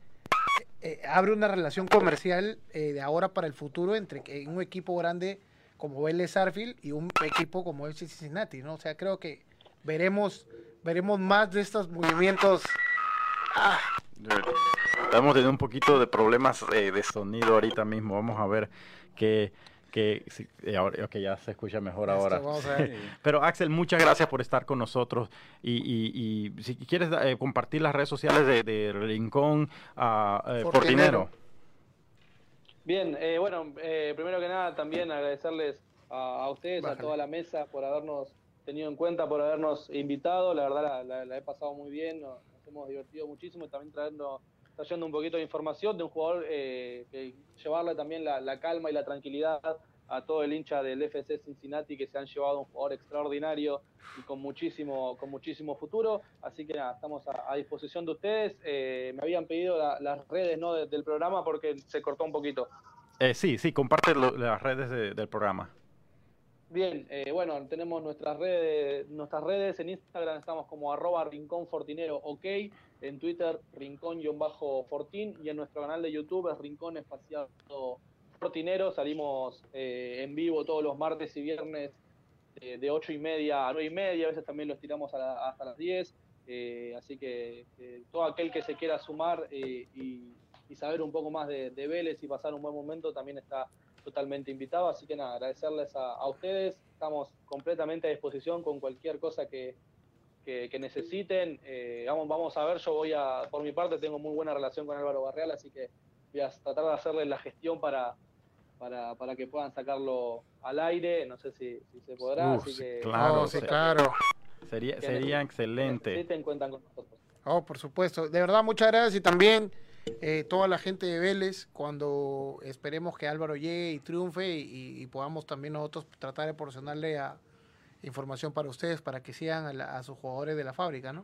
eh, abre una relación comercial eh, de ahora para el futuro entre un equipo grande como Vélez Arfield y un equipo como el Cincinnati, ¿no? O sea, creo que veremos, veremos más de estos movimientos. Ah. Estamos teniendo un poquito de problemas eh, de sonido ahorita mismo. Vamos a ver qué que eh, ahora, ya se escucha mejor ahora. <laughs> Pero Axel, muchas gracias por estar con nosotros y, si quieres eh, compartir las redes sociales de, Rincón a Portinero. Bien, bueno, primero que nada también agradecerles a, ustedes, a toda la mesa por habernos tenido en cuenta, por habernos invitado. La verdad la, he pasado muy bien, nos, hemos divertido muchísimo y también trayendo trayendo un poquito de información de un jugador eh, que llevarle también la, calma y la tranquilidad a todo el hincha del FC Cincinnati que se han llevado un jugador extraordinario y con muchísimo, con muchísimo futuro. Así que nada, estamos a, disposición de ustedes. Eh, me habían pedido las redes ¿no? del programa porque se cortó un poquito. Eh, sí, sí, comparte las redes del programa. Bien, eh, bueno, tenemos nuestras redes, nuestras redes en Instagram estamos como arroba rincón fortinero ok, en Twitter rincón-fortín y en nuestro canal de YouTube es rincón espaciado fortinero, salimos eh, en vivo todos los martes y viernes eh, de 8 y media a 9 y media, a veces también los tiramos hasta las 10, así que todo aquel que se quiera sumar y, saber un poco más de Vélez y pasar un buen momento también está totalmente invitado. Así que nada, agradecerles a, ustedes. Estamos completamente a disposición con cualquier cosa que, que, necesiten. Eh, vamos, vamos a ver, yo voy a, por mi parte, tengo muy buena relación con Álvaro Barreal, así que voy a tratar de hacerles la gestión para, para, para que puedan sacarlo al aire. No sé si, se podrá. así que, claro, sí, claro. Sería, sería excelente. cuentan con nosotros. Oh, por supuesto. De verdad, muchas gracias y también eh, toda la gente de Vélez, cuando esperemos que Álvaro llegue y triunfe y, podamos también nosotros tratar de proporcionarle a, información para ustedes, para que sigan a, sus jugadores de la fábrica, ¿no?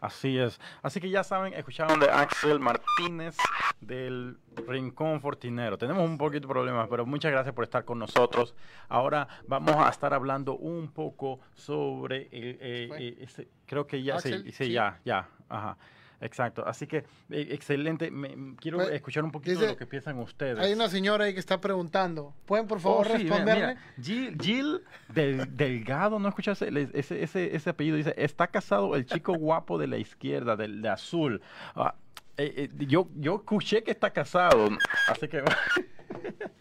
Así es. Así que ya saben, escucharon de Axel Martínez del Rincón Fortinero. Tenemos un poquito de problemas, pero muchas gracias por estar con nosotros. Ahora vamos a estar hablando un poco sobre, eh, eh, creo que ya, sí, sí, ya, ya, ajá. Exacto, así que eh, excelente. Me, quiero pues, escuchar un poquito de lo que piensan ustedes. Hay una señora ahí que está preguntando. ¿Pueden por favor oh, responderle? Jill, del, Delgado, ¿no escuchaste ese, ese, ese, apellido? Dice, está casado el chico guapo de la izquierda, del de azul. Ah, eh, eh, yo, yo escuché que está casado, así que... <laughs>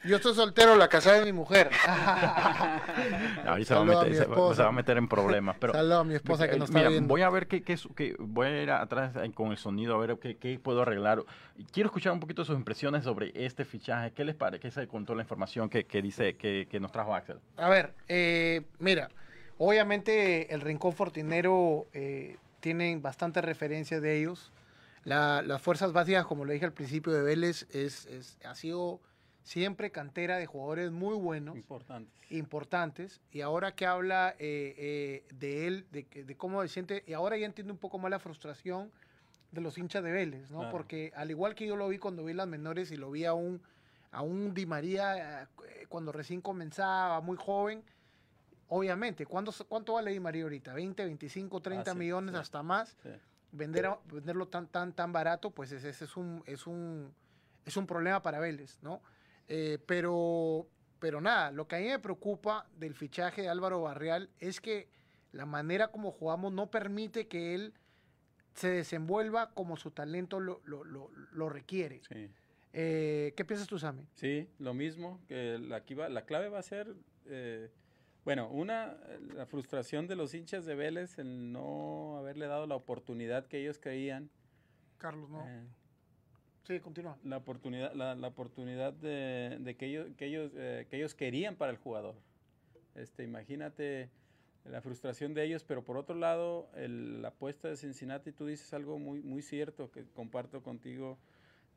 Yo estoy soltero, la casada de mi mujer. <laughs> Ahí se, va a meter, en problemas. Pero, Saludos a mi esposa que nos está viendo. Voy a ver qué, qué, voy a ir atrás con el sonido a ver qué, qué, puedo arreglar. Quiero escuchar un poquito sus impresiones sobre este fichaje. ¿Qué les parece? ¿Qué se contó la información que, que dice que, que, nos trajo Axel? A ver, eh, mira, obviamente el Rincón Fortinero eh, tienen bastante referencia de ellos. las fuerzas básicas, como lo dije al principio de Vélez, es, es, ha sido siempre cantera de jugadores muy buenos. Importantes. Importantes. Y ahora que habla eh, eh, de él, de, de, cómo se siente, y ahora ya entiendo un poco más la frustración de los hinchas de Vélez, ¿no? Porque al igual que yo lo vi cuando vi las menores y lo vi a un, a un Di María eh, cuando recién comenzaba, muy joven, obviamente, ¿cuánto, cuánto vale Di María ahorita? ¿20, 25, 30 millones hasta más? Vender venderlo tan, tan, tan barato, pues ese, es, un, es, un, es un problema para Vélez, ¿no? Eh, pero, pero nada, lo que a mí me preocupa del fichaje de Álvaro Barreal es que la manera como jugamos no permite que él se desenvuelva como su talento lo, lo, lo, requiere. Eh, ¿Qué piensas tú, Sammy? Sí, lo mismo, que la, la clave va a ser, eh, bueno, una, la frustración de los hinchas de Vélez en no haberle dado la oportunidad que ellos creían. Carlos, no. Sí, continúa. La oportunidad, la, la oportunidad de, de, que ellos, que ellos, eh, que ellos querían para el jugador. Este, imagínate la frustración de ellos, pero por otro lado, el, la apuesta de Cincinnati, tú dices algo muy, muy cierto que comparto contigo,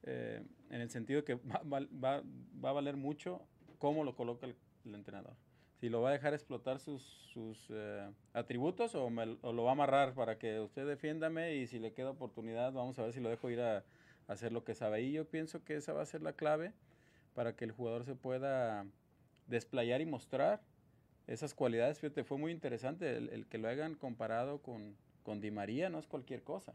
eh, en el sentido que va, va, va, a valer mucho cómo lo coloca el, entrenador. Si lo va a dejar explotar sus, sus eh, atributos o, me, o, lo va a amarrar para que usted defiéndame y si le queda oportunidad, vamos a ver si lo dejo ir a, hacer lo que sabe. Y yo pienso que esa va a ser la clave para que el jugador se pueda desplayar y mostrar esas cualidades. Fíjate, fue muy interesante el, que lo hayan comparado con, con, Di María, no es cualquier cosa.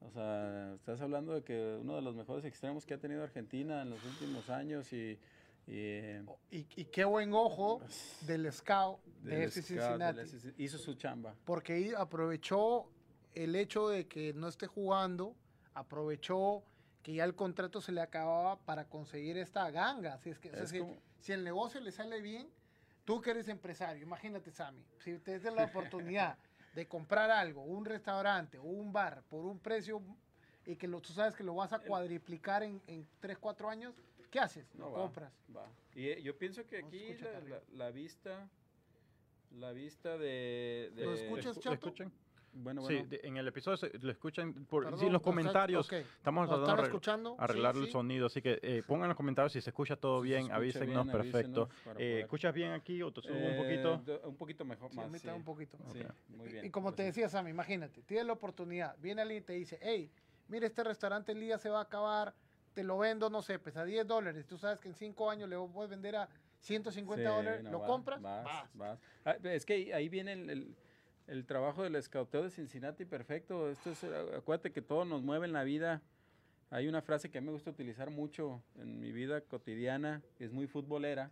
O sea, estás hablando de que uno de los mejores extremos que ha tenido Argentina en los últimos años y... Y, y, qué buen ojo del scout de FC Cincinnati. hizo su chamba. Porque aprovechó el hecho de que no esté jugando aprovechó que ya el contrato se le acababa para conseguir esta ganga. Así es que, si, el negocio le sale bien, tú que eres empresario, imagínate, Sammy, si te das la <laughs> oportunidad de comprar algo, un restaurante o un bar por un precio y que lo, tú sabes que lo vas a cuadriplicar en, en 3, 4 años, ¿qué haces? No, compras. Y eh, yo pienso que aquí la, vista, la vista de... ¿Lo escuchas, Chato? Bueno, bueno. Sí, en el episodio lo escuchan por en los comentarios. Estamos tratando de arreglar el sonido, así que eh, pongan en los comentarios si se escucha todo bien, avísenos, perfecto. Eh, ¿Escuchas bien aquí o te subo un eh, poquito? Un poquito mejor, más. un poquito. Muy bien. Y, como te decía, Sammy, imagínate, tienes la oportunidad, viene alguien y te dice, hey, mire, este restaurante el día se va a acabar, te lo vendo, no sé, pues a 10 dólares. Tú sabes que en 5 años le puedes vender a 150 dólares, ¿lo compras? Vas, vas. Ah, es que ahí viene el el trabajo del escauteo de Cincinnati perfecto. Esto es, acuérdate que todo nos mueve en la vida. Hay una frase que a mí me gusta utilizar mucho en mi vida cotidiana, es muy futbolera,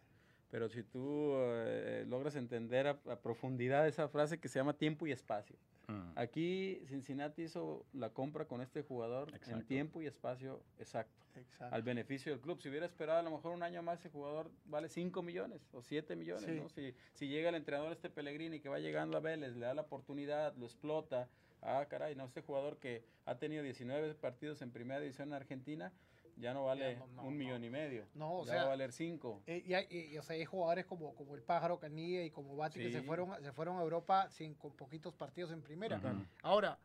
pero si tú eh, logras entender a, profundidad esa frase que se llama tiempo y espacio. Mm. Aquí Cincinnati hizo la compra con este jugador en tiempo y espacio exacto, al beneficio del club. Si hubiera esperado a lo mejor un año más, ese jugador vale 5 millones o 7 millones. ¿no? Si, si llega el entrenador este Pellegrini que va llegando a Vélez, le da la oportunidad, lo explota. Ah, caray, no, este jugador que ha tenido 19 partidos en primera división en Argentina, ya no vale un millón y medio. No, o ya va a valer cinco. Eh, y, o sea, hay jugadores como, como el Pájaro Canilla y como Bati que se fueron, se fueron a Europa sin, con poquitos partidos en primera. Ahora,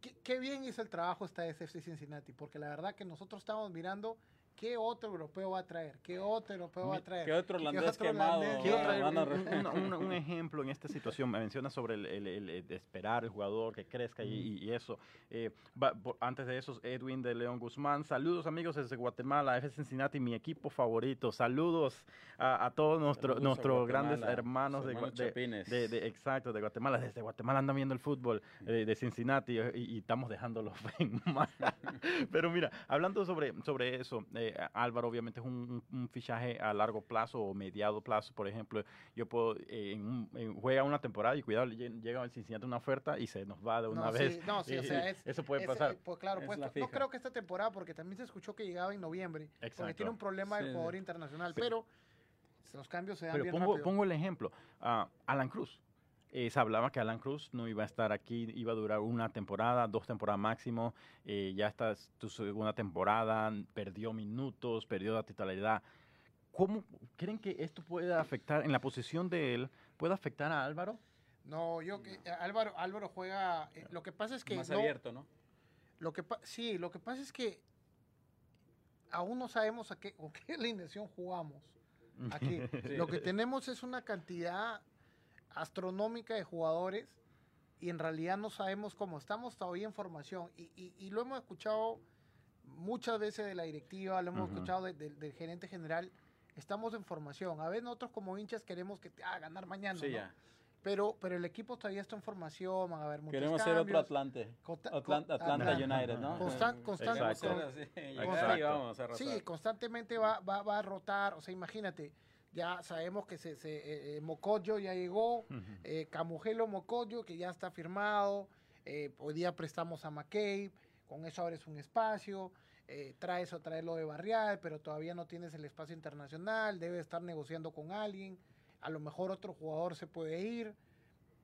qué, qué, bien hizo el trabajo esta SFC Cincinnati, porque la verdad que nosotros estamos mirando ¿Qué otro europeo va a traer? ¿Qué otro europeo va a traer? ¿Qué otro holandés quemado? un, ejemplo en esta situación, me menciona sobre el, esperar el jugador que crezca y, eso. Eh, antes de eso, Edwin de León Guzmán. Saludos amigos desde Guatemala, F Cincinnati, mi equipo favorito. Saludos a, todos nuestros grandes hermanos, de, de, exacto, de Guatemala. Desde Guatemala andan viendo el fútbol eh, de Cincinnati y, estamos dejándolos <laughs> en mal. Pero mira, hablando sobre, sobre eso, eh, Álvaro obviamente es un, fichaje a largo plazo o mediado plazo, por ejemplo, yo puedo, eh, juega una temporada y cuidado, llega al Cincinnati una oferta y se nos va de una vez. no, sí, <laughs> o sea, eso puede pasar. pues claro, pues, no creo que esta temporada, porque también se escuchó que llegaba en noviembre, porque tiene un problema de jugador internacional, pero los cambios se dan pero bien pongo, pongo el ejemplo, uh, Alan Cruz. Eh, se hablaba que Alan Cruz no iba a estar aquí, iba a durar una temporada, dos temporadas máximo. Eh, ya está tu segunda temporada, perdió minutos, perdió la titularidad. ¿Cómo creen que esto puede afectar en la posición de él? ¿Puede afectar a Álvaro? No, yo que Álvaro, Álvaro juega. Eh, lo que pasa es que. Más abierto, ¿no? Lo que sí, lo que pasa es que aún no sabemos a qué, con qué <laughs> alineación jugamos. Aquí <laughs> lo que tenemos es una cantidad astronómica de jugadores y en realidad no sabemos cómo. Estamos todavía en formación y, lo hemos escuchado muchas veces de la directiva, lo hemos escuchado del gerente general. Estamos en formación. A veces nosotros como hinchas queremos que te, ah, ganar mañana. Pero, pero el equipo todavía está en formación, van a haber muchos Queremos ser otro Atlante. Atlanta, United, ¿no? sí, constantemente va, va, va a rotar. O sea, imagínate, ya sabemos que se, se eh, eh, Mocoyo ya llegó, eh, Camujelo Mocoyo que ya está firmado, hoy día prestamos a McCabe, con eso abres un espacio, traes o traes lo de Barrial, pero todavía no tienes el espacio internacional, debe estar negociando con alguien, a lo mejor otro jugador se puede ir,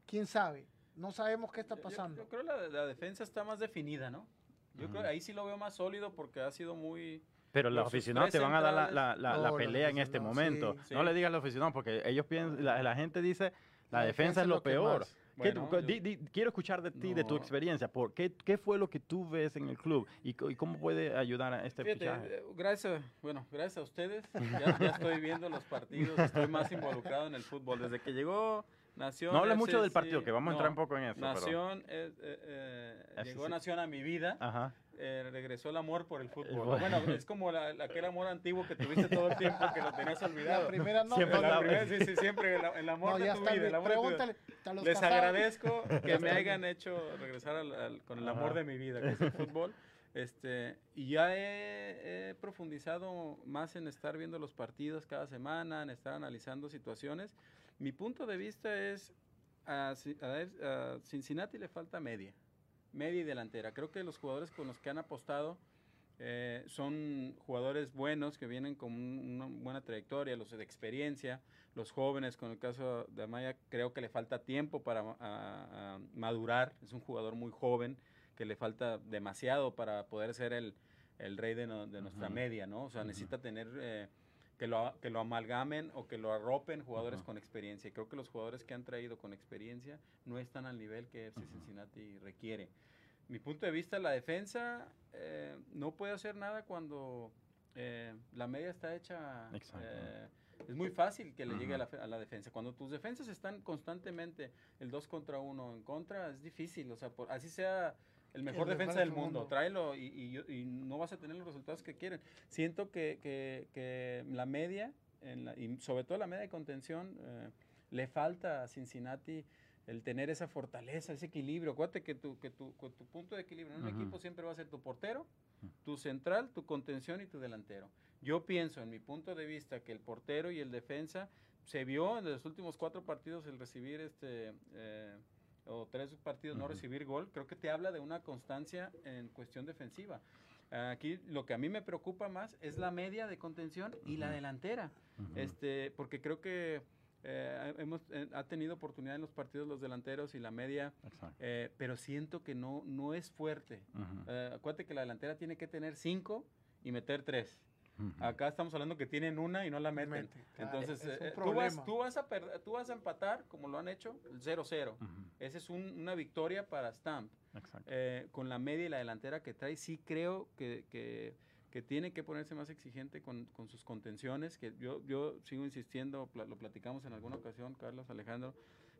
quién sabe, no sabemos qué está pasando. Yo, creo que la, defensa está más definida, ¿no? Yo creo que ahí sí lo veo más sólido porque ha sido muy pero los aficionados te van a dar la, pelea en este momento. No le digas a los aficionados porque ellos piensan, la, gente dice, la, defensa, es lo, peor. quiero escuchar de ti, de tu experiencia. Por, ¿qué, ¿Qué fue lo que tú ves en el club y, cómo puede ayudar a este fichaje? Eh, gracias, bueno, gracias a ustedes. Ya, estoy viendo los partidos, estoy más involucrado en el fútbol. Desde que llegó Nación... No hables mucho del partido, que vamos a entrar un poco en eso. Nación, eh, eh, llegó Nación a mi vida. Ajá eh, regresó el amor por el fútbol. Bueno, es como aquel amor antiguo que tuviste todo el tiempo que lo tenías olvidado. La primera no. Siempre, la primera, sí, sí, siempre el, amor de tu vida. El amor de tu Les agradezco que me hayan hecho regresar con el amor de mi vida, que es el fútbol. Este, y ya he, profundizado más en estar viendo los partidos cada semana, en estar analizando situaciones. Mi punto de vista es, a Cincinnati le falta media media y delantera. Creo que los jugadores con los que han apostado eh, son jugadores buenos que vienen con una buena trayectoria, los de experiencia, los jóvenes, con el caso de Amaya, creo que le falta tiempo para madurar, es un jugador muy joven, que le falta demasiado para poder ser el, rey de, nuestra media, ¿no? O sea, necesita tener... Eh, que lo, que lo amalgamen o que lo arropen jugadores con experiencia. Creo que los jugadores que han traído con experiencia no están al nivel que FC Cincinnati requiere. Mi punto de vista, la defensa eh, no puede hacer nada cuando eh, la media está hecha. Eh, es muy fácil que le llegue a la, defensa. Cuando tus defensas están constantemente el 2 contra 1 en contra, es difícil. O sea, por, así sea el mejor defensa del mundo, tráelo y, no vas a tener los resultados que quieren. Siento que, la media, y sobre todo la media de contención, eh, le falta a Cincinnati el tener esa fortaleza, ese equilibrio. Acuérdate que tu, que tu, tu punto de equilibrio en un equipo siempre va a ser tu portero, tu central, tu contención y tu delantero. Yo pienso, en mi punto de vista, que el portero y el defensa se vio en los últimos cuatro partidos el recibir este... Eh, o tres partidos no recibir gol, creo que te habla de una constancia en cuestión defensiva. Aquí lo que a mí me preocupa más es la media de contención y la delantera, este, porque creo que eh, hemos eh, ha tenido oportunidad en los partidos los delanteros y la media, eh, pero siento que no no es fuerte. acuérdate que la delantera tiene que tener cinco y meter tres. Acá estamos hablando que tienen una y no la meten. Entonces, eh, tú, vas, tú, vas, a tú vas a empatar, como lo han hecho, el 0-0. Esa es una victoria para Stamp. Eh, con la media y la delantera que trae, sí creo que, que, que tiene que ponerse más exigente con, con, sus contenciones, que yo, yo sigo insistiendo, lo platicamos en alguna ocasión, Carlos, Alejandro.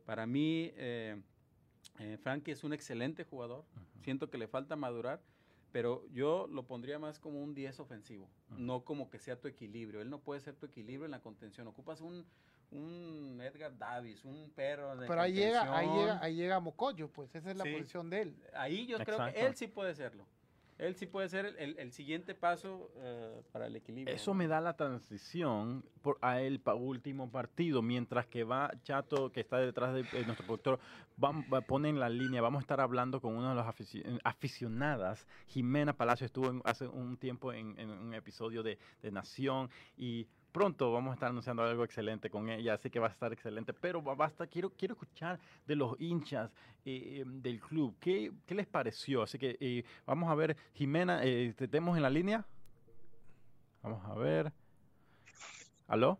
Para mí, eh, eh Frankie es un excelente jugador. Siento que le falta madurar pero yo lo pondría más como un 10 ofensivo, no como que sea tu equilibrio. Él no puede ser tu equilibrio en la contención. Ocupas un, un Edgar Davis, un perro de Pero ahí llega, ahí llega, ahí llega Mocoyo, pues esa es la posición de él. Ahí yo creo que él sí puede serlo él sí puede ser el, siguiente paso eh, para el equilibrio. Eso me da la transición por, a para último partido, mientras que va Chato, que está detrás de, nuestro productor, va, pone en la línea, vamos a estar hablando con una de las aficionadas, Jimena Palacio estuvo hace un tiempo en, un episodio de, de Nación y pronto vamos a estar anunciando algo excelente con ella, así que va a estar excelente. Pero basta, quiero, quiero escuchar de los hinchas eh, em, del club. ¿Qué, ¿Qué, les pareció? Así que eh, vamos a ver, Jimena, eh, ¿te tenemos en la línea? Vamos a ver. ¿Aló?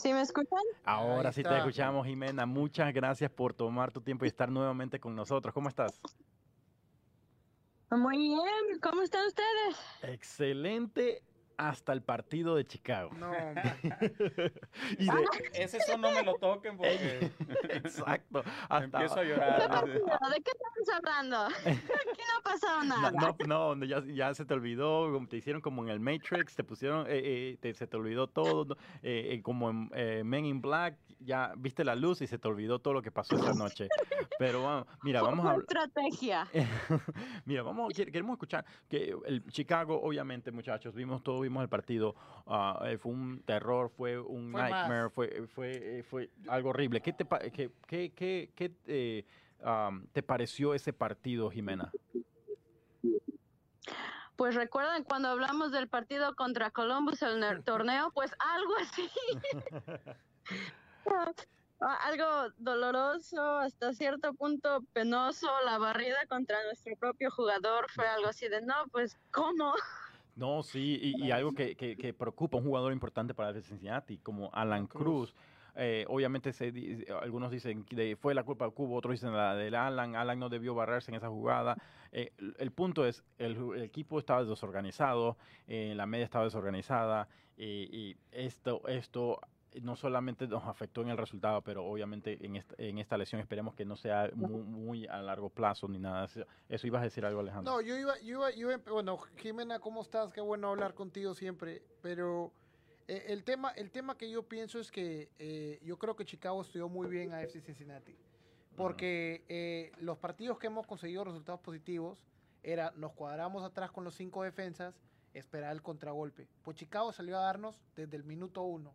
¿Sí me escuchan? Ahora sí te escuchamos, Jimena. Muchas gracias por tomar tu tiempo y estar nuevamente con nosotros. ¿Cómo estás? Muy bien, ¿cómo están ustedes? Excelente hasta el partido de Chicago. No, <laughs> <laughs> y de, ese eso no me lo toquen porque... <laughs> Exacto. Empiezo a llorar. ¿De qué estamos hablando? Aquí no ha pasado nada. No, no, ya, ya, se te olvidó, te hicieron como en el Matrix, te pusieron, eh, eh, se te olvidó todo, eh, como en Men in Black, ya viste la luz y se te olvidó todo lo que pasó esa noche. Pero vamos, mira, vamos a... estrategia. <laughs> mira, vamos, queremos escuchar que el Chicago, obviamente, muchachos, vimos todo, vimos el partido, eh, fue un terror, fue un nightmare, fue, fue, eh, fue algo horrible. ¿Qué te, qué, qué, qué, qué eh, te pareció ese partido, Jimena? Pues recuerdan cuando hablamos del partido contra Columbus en el <laughs> torneo, pues algo así. <laughs> <laughs> Algo doloroso, hasta cierto punto penoso, la barrida contra nuestro propio jugador fue algo así de, no, pues, ¿cómo? <laughs> No, sí, y, algo que, que, preocupa, un jugador importante para el Cincinnati, como Alan Cruz. Eh, obviamente se, algunos dicen que fue la culpa del cubo, otros dicen la del Alan, Alan no debió barrerse en esa jugada. Eh, el, punto es, el, equipo estaba desorganizado, eh, la media estaba desorganizada y esto, esto no solamente nos afectó en el resultado, pero obviamente en esta, en esta lesión esperemos que no sea muy, a largo plazo ni nada. Eso ibas a decir algo, Alejandro. No, yo iba, yo iba, bueno, Jimena, ¿cómo estás? Qué bueno hablar contigo siempre, pero eh, el, tema, el tema que yo pienso es que eh, yo creo que Chicago estudió muy bien a FC Cincinnati, porque eh, los partidos que hemos conseguido resultados positivos era nos cuadramos atrás con los cinco defensas, esperar el contragolpe. Pues Chicago salió a darnos desde el minuto uno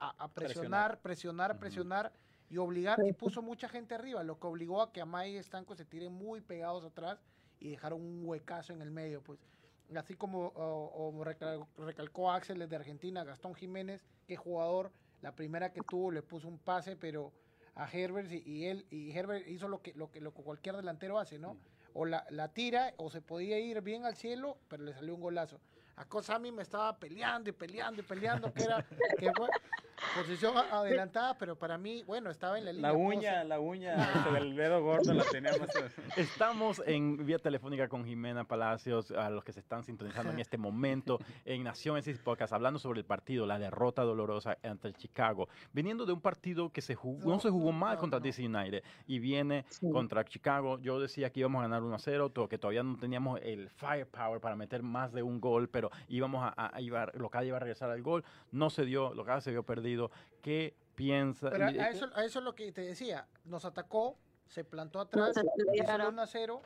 a, presionar, presionar, presionar, y obligar, y puso mucha gente arriba, lo que obligó a que Amay y Estanco se tiren muy pegados atrás y dejaron un huecazo en el medio, pues. Así como recalcó Axel desde Argentina, Gastón Jiménez, que jugador, la primera que tuvo le puso un pase, pero a Herbert y, él, y Herbert hizo lo que, lo que, lo que cualquier delantero hace, ¿no? O la, la tira, o se podía ir bien al cielo, pero le salió un golazo. A Cosami me estaba peleando y peleando y peleando, que era que fue posición adelantada, pero para mí, bueno, estaba en la línea. La uña, la uña del dedo gordo la teníamos. Estamos en vía telefónica con Jimena Palacios, a los que se están sintonizando en este momento en Nación en Podcast, hablando sobre el partido, la derrota dolorosa ante el Chicago, viniendo de un partido que se jugó, no, se jugó mal contra DC United y viene contra Chicago. Yo decía que íbamos a ganar 1 a 0, que todavía no teníamos el firepower para meter más de un gol, pero íbamos a, a, iba, Locada iba a regresar al gol, no se dio, Locada se vio perdido. ¿Qué piensa? Pero a, eso, a eso es lo que te decía, nos atacó, se plantó atrás, hizo el 1 a 0,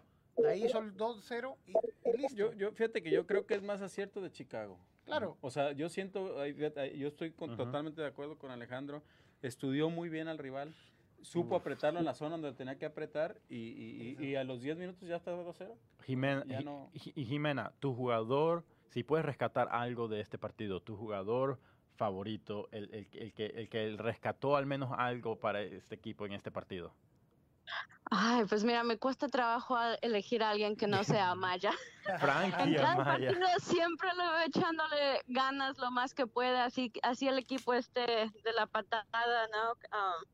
ahí hizo el 2 a 0 y, listo. Yo, yo, fíjate que yo creo que es más acierto de Chicago. Claro. O sea, yo siento, yo estoy totalmente de acuerdo con Alejandro, estudió muy bien al rival supo apretarlo en la zona donde tenía que apretar y, y, a los 10 minutos ya estaba 2-0. Jimena, Jimena, tu jugador si puedes rescatar algo de este partido, tu jugador favorito, el, el, el, que, el que rescató al menos algo para este equipo en este partido. Ay, pues mira, me cuesta trabajo elegir a alguien que no sea Maya. <laughs> Frankie Amaya. siempre lo veo echándole ganas lo más que puede, así, así el equipo este de la patada, ¿no? Um,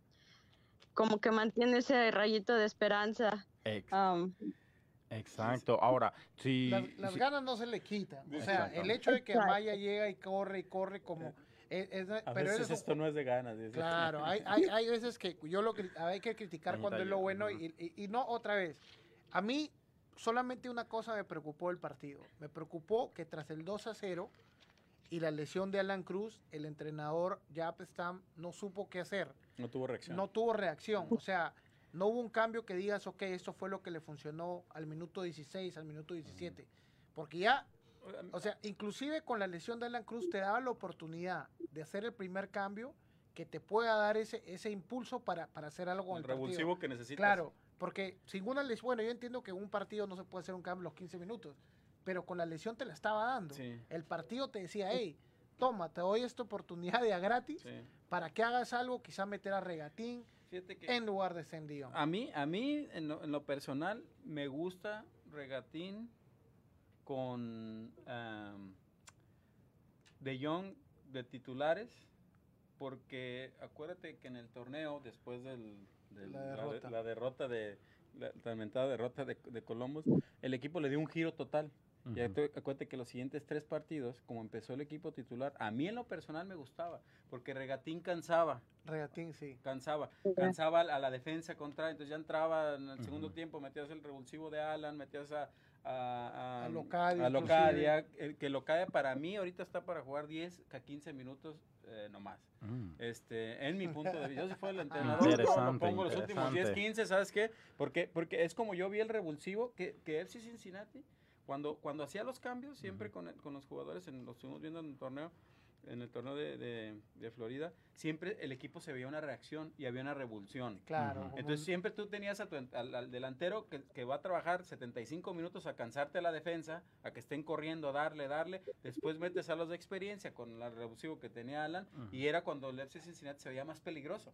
como que mantiene ese rayito de esperanza. Um, Exacto. Ahora, si... Las, ganas no se le quitan. O sea, el hecho de que Maya llega y corre y corre como... a veces esto no es de ganas. Claro, hay, <laughs> hay, hay, veces que yo lo hay que criticar cuando es lo bueno y, y, no otra vez. A mí solamente una cosa me preocupó el partido. Me preocupó que tras el 2 a 0 y la lesión de Alan Cruz, el entrenador Jap Stam no supo qué hacer. No tuvo reacción. No tuvo reacción. O sea, no hubo un cambio que digas, ok, esto fue lo que le funcionó al minuto 16, al minuto 17. Porque ya, o sea, inclusive con la lesión de Alan Cruz te daba la oportunidad de hacer el primer cambio que te pueda dar ese, ese impulso para, para hacer algo el, revulsivo que necesitas. Claro, porque sin una lesión, bueno, yo entiendo que un partido no se puede hacer un cambio en los 15 minutos, pero con la lesión te la estaba dando. El partido te decía, hey, toma, te doy esta oportunidad de a gratis para que hagas algo, quizá meter a regatín, en lugar de Sendio. A mí, a mí en lo, personal, me gusta Regatín con De Jong de titulares, porque acuérdate que en el torneo, después de la, derrota. de la, derrota de la lamentada derrota de, de Columbus, el equipo le dio un giro total. Y acuérdate que los siguientes tres partidos, como empezó el equipo titular, a mí en lo personal me gustaba, porque Regatín cansaba. Regatín, sí. Cansaba. Cansaba a la defensa contra, entonces ya entraba en el segundo tiempo, metías el revulsivo de Alan, metías a, a, a, Locadia. que Locadia para mí ahorita está para jugar 10 a 15 minutos eh, nomás. Mm. Este, en mi punto de vista, yo si fuera el <laughs> entrenador, pongo los últimos 10, 15, ¿sabes qué? Porque, porque es como yo vi el revulsivo que, que FC Cincinnati, cuando, cuando hacía los cambios, siempre con, con los jugadores, en, los estuvimos viendo en el torneo, en el torneo de, de, Florida, siempre el equipo se veía una reacción y había una revulsión. Claro. Entonces siempre tú tenías a tu, al, delantero que, que, va a trabajar 75 minutos a cansarte a la defensa, a que estén corriendo, a darle, darle. Después metes a los de experiencia con el revulsivo que tenía Alan y era cuando el FC Cincinnati se veía más peligroso.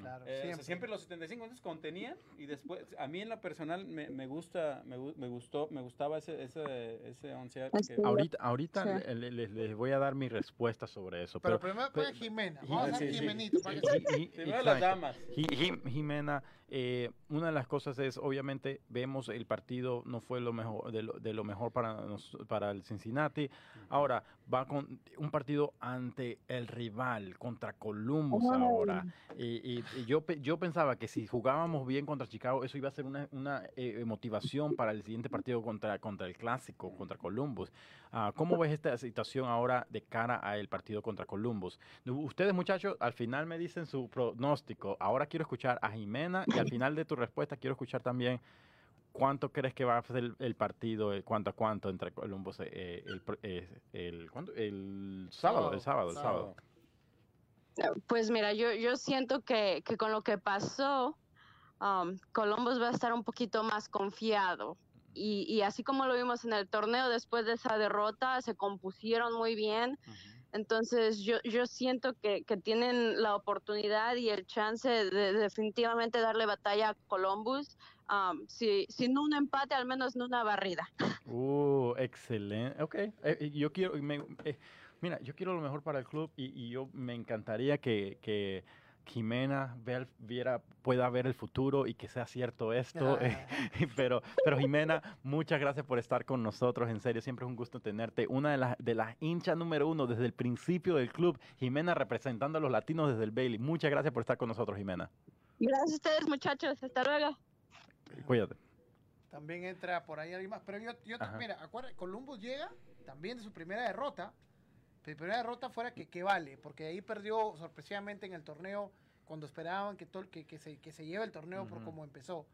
Claro, eh, siempre. siempre. los 75 minutos contenían y después, a mí en la personal me, me gusta, me, me, gustó, me gustaba ese, ese, ese once. Ahorita, ahorita les, les voy a dar mi respuesta sobre eso. Pero, primero con Jimena. Vamos a hacer Jimenito. Para que las damas. Jimena, eh, una de las cosas es, obviamente, vemos el partido no fue lo mejor de lo, de lo mejor para, para el Cincinnati. Ahora, va con un partido ante el rival, contra Columbus ahora. Y, yo, yo pensaba que si jugábamos bien contra Chicago, eso iba a ser una, una eh, motivación para el siguiente partido contra, contra el clásico, contra Columbus. Uh, ¿Cómo ves esta situación ahora de cara al partido contra Columbus? Ustedes, muchachos, al final me dicen su pronóstico. Ahora quiero escuchar a Jimena y al final de tu respuesta quiero escuchar también cuánto crees que va a ser el, partido, el cuánto a cuánto entre Columbus eh, el, eh, el, el, sábado, el sábado, el sábado. Pues mira, yo, yo siento que, que con lo que pasó, um, Columbus va a estar un poquito más confiado. Y, así como lo vimos en el torneo, después de esa derrota, se compusieron muy bien. Entonces yo, yo siento que, que, tienen la oportunidad y el chance de, definitivamente darle batalla a Columbus, um, si, sin un empate, al menos en una barrida. Uh, excelente. Ok, eh, yo quiero, eh, mira, yo quiero lo mejor para el club y, y yo me encantaría que, que Jimena viera, pueda ver el futuro y que sea cierto esto. Ah. <laughs> pero, pero Jimena, muchas gracias por estar con nosotros. En serio, siempre es un gusto tenerte. Una de las, de las hinchas número uno desde el principio del club. Jimena representando a los latinos desde el Bailey. Muchas gracias por estar con nosotros, Jimena. Gracias a ustedes, muchachos. Hasta luego. Cuídate. También entra por ahí alguien más. Pero yo, yo mira, acuérdate, Columbus llega también de su primera derrota la primera derrota fuera que, que vale, porque ahí perdió sorpresivamente en el torneo cuando esperaban que, que, que, se, que se lleve el torneo por cómo empezó.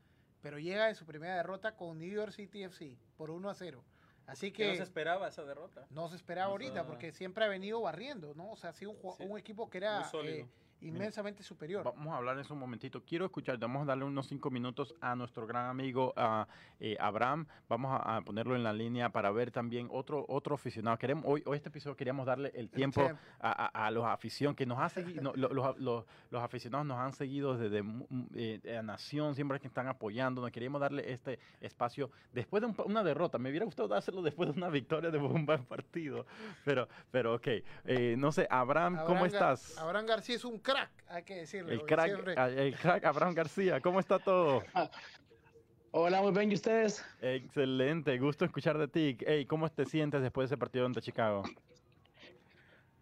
Pero llega de su primera derrota con New York City FC por 1 a 0. Así que, no se esperaba esa derrota. No se esperaba ahorita, porque siempre ha venido barriendo, ¿no? O sea, ha sido un, un equipo que era eh, inmensamente superior. Vamos a hablar en un momentito. Quiero escuchar, vamos a darle unos cinco minutos a nuestro gran amigo eh, Abraham. Vamos a, ponerlo en la línea para ver también otro otro aficionado. Queremos, hoy, hoy este episodio queríamos darle el tiempo a, los afición que nos ha seguido, los, los, aficionados nos han seguido desde eh, la Nación, siempre que están apoyando. Nos queríamos darle este espacio después de una derrota. Me hubiera gustado dárselo después de una victoria de un buen partido. Pero, pero ok. Eh, no sé, Abraham, ¿cómo estás? Abraham García es un crack, hay que decirlo. El crack, ah, el crack Abraham García, ¿cómo está todo? <laughs> Hola, muy bien, ¿y ustedes? Excelente, gusto escuchar de ti. Hey, ¿Cómo te sientes después de ese partido ante Chicago?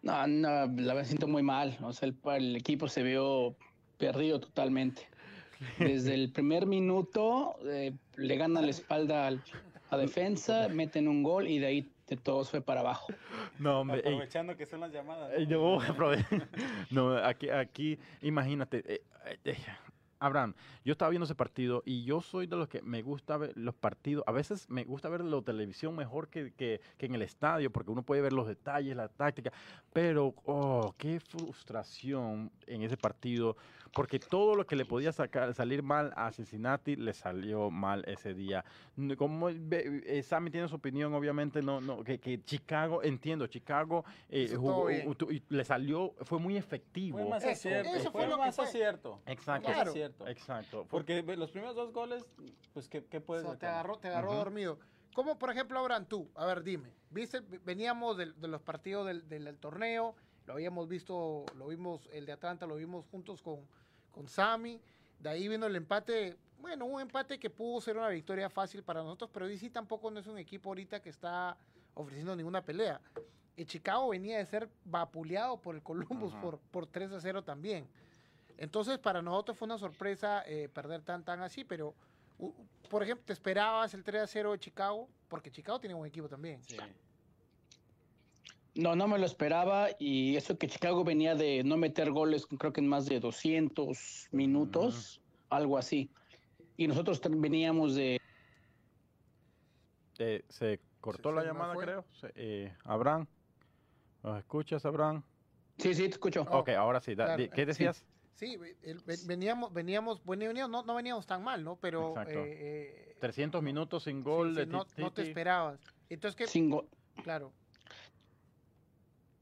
No, no, la me siento muy mal. O sea, el, equipo se vio perdido totalmente. Desde el primer minuto eh, le ganan la espalda a defensa, meten un gol y de ahí todos fue para abajo. No, hombre. Aprovechando que son las llamadas. no, <laughs> aquí, aquí, imagínate. Eh, eh, Abraham, yo estaba viendo ese partido y yo soy de los que me gusta ver los partidos. A veces me gusta ver la televisión mejor que, que, que, en el estadio porque uno puede ver los detalles, la táctica. Pero, oh, qué frustración en ese partido porque todo lo que le podía sacar, salir mal a Cincinnati le salió mal ese día. Como eh, Sammy tiene su opinión, obviamente, no, no, que, que Chicago, entiendo, Chicago eh, jugó, le salió, fue muy efectivo. Fue más acierto. Eso fue, lo más acierto. Exacto. Exacto. Porque los primeros dos goles, pues, ¿qué, qué puedes Te agarró, te agarró dormido. ¿Cómo, por ejemplo, ahora tú? A ver, dime. ¿Viste? Veníamos de, los partidos del, del, torneo, lo habíamos visto, lo vimos, el de Atlanta lo vimos juntos con, con Sami. De ahí vino el empate bueno, un empate que pudo ser una victoria fácil para nosotros, pero DC tampoco no es un equipo ahorita que está ofreciendo ninguna pelea. Y Chicago venía de ser vapuleado por el Columbus por, por 3 a 0 también. Entonces, para nosotros fue una sorpresa eh, perder tan, tan así, pero, por ejemplo, ¿te esperabas el 3 a 0 de Chicago? Porque Chicago tiene un equipo también. Sí. No, no me lo esperaba y eso que Chicago venía de no meter goles, creo que en más de 200 minutos, algo así. Y nosotros veníamos de... se cortó la llamada, creo. Eh, Abraham, ¿nos escuchas, Abraham? Sí, sí, te escucho. ok, ahora sí. ¿Qué decías? Sí, veníamos, veníamos, veníamos no, no, veníamos tan mal, ¿no? Pero... Eh, 300 eh, minutos sin gol. de no, no, te esperabas. Entonces, ¿qué? Sin gol. Claro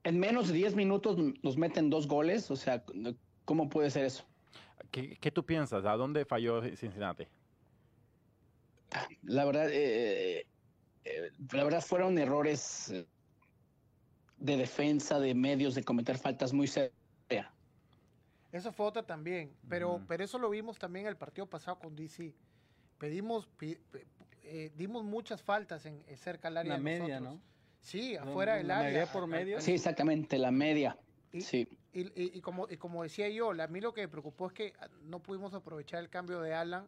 en menos de 10 minutos nos meten dos goles, o sea, ¿cómo puede ser eso? ¿Qué, tú piensas? ¿A dónde falló Cincinnati? La verdad, eh, eh, la verdad fueron errores eh, de defensa, de medios, de cometer faltas muy serias. Eso fue otra también, pero, pero eso lo vimos también el partido pasado con DC. Pedimos, dimos muchas faltas en, cerca al área. La media, ¿no? Sí, afuera del área. media por medio? Sí, exactamente, la media. Y, sí. Y, como, como decía yo, a mí lo que me preocupó es que no pudimos aprovechar el cambio de Alan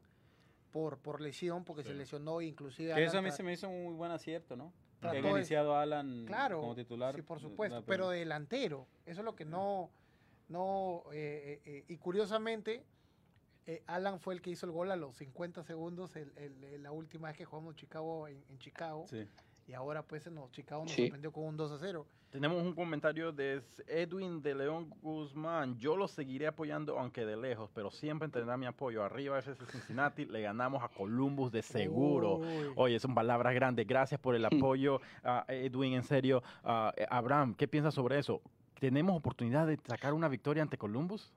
por, por lesión, porque se lesionó inclusive. Que eso a mí se me hizo un muy buen acierto, ¿no? Que había iniciado Alan como titular. Sí, por supuesto, pero delantero. Eso es lo que no. no eh, eh, eh, y curiosamente, Alan fue el que hizo el gol a los 50 segundos, el, la última vez que jugamos Chicago en, en Chicago. Sí y ahora pues en Chicago nos sorprendió con un 2 a 0. Tenemos un comentario de Edwin de León Guzmán. Yo lo seguiré apoyando aunque de lejos, pero siempre tendrá mi apoyo. Arriba ese Cincinnati, le ganamos a Columbus de seguro. Oye, son palabras grandes. Gracias por el apoyo, Edwin, en serio. Abraham, ¿qué piensas sobre eso? ¿Tenemos oportunidad de sacar una victoria ante Columbus?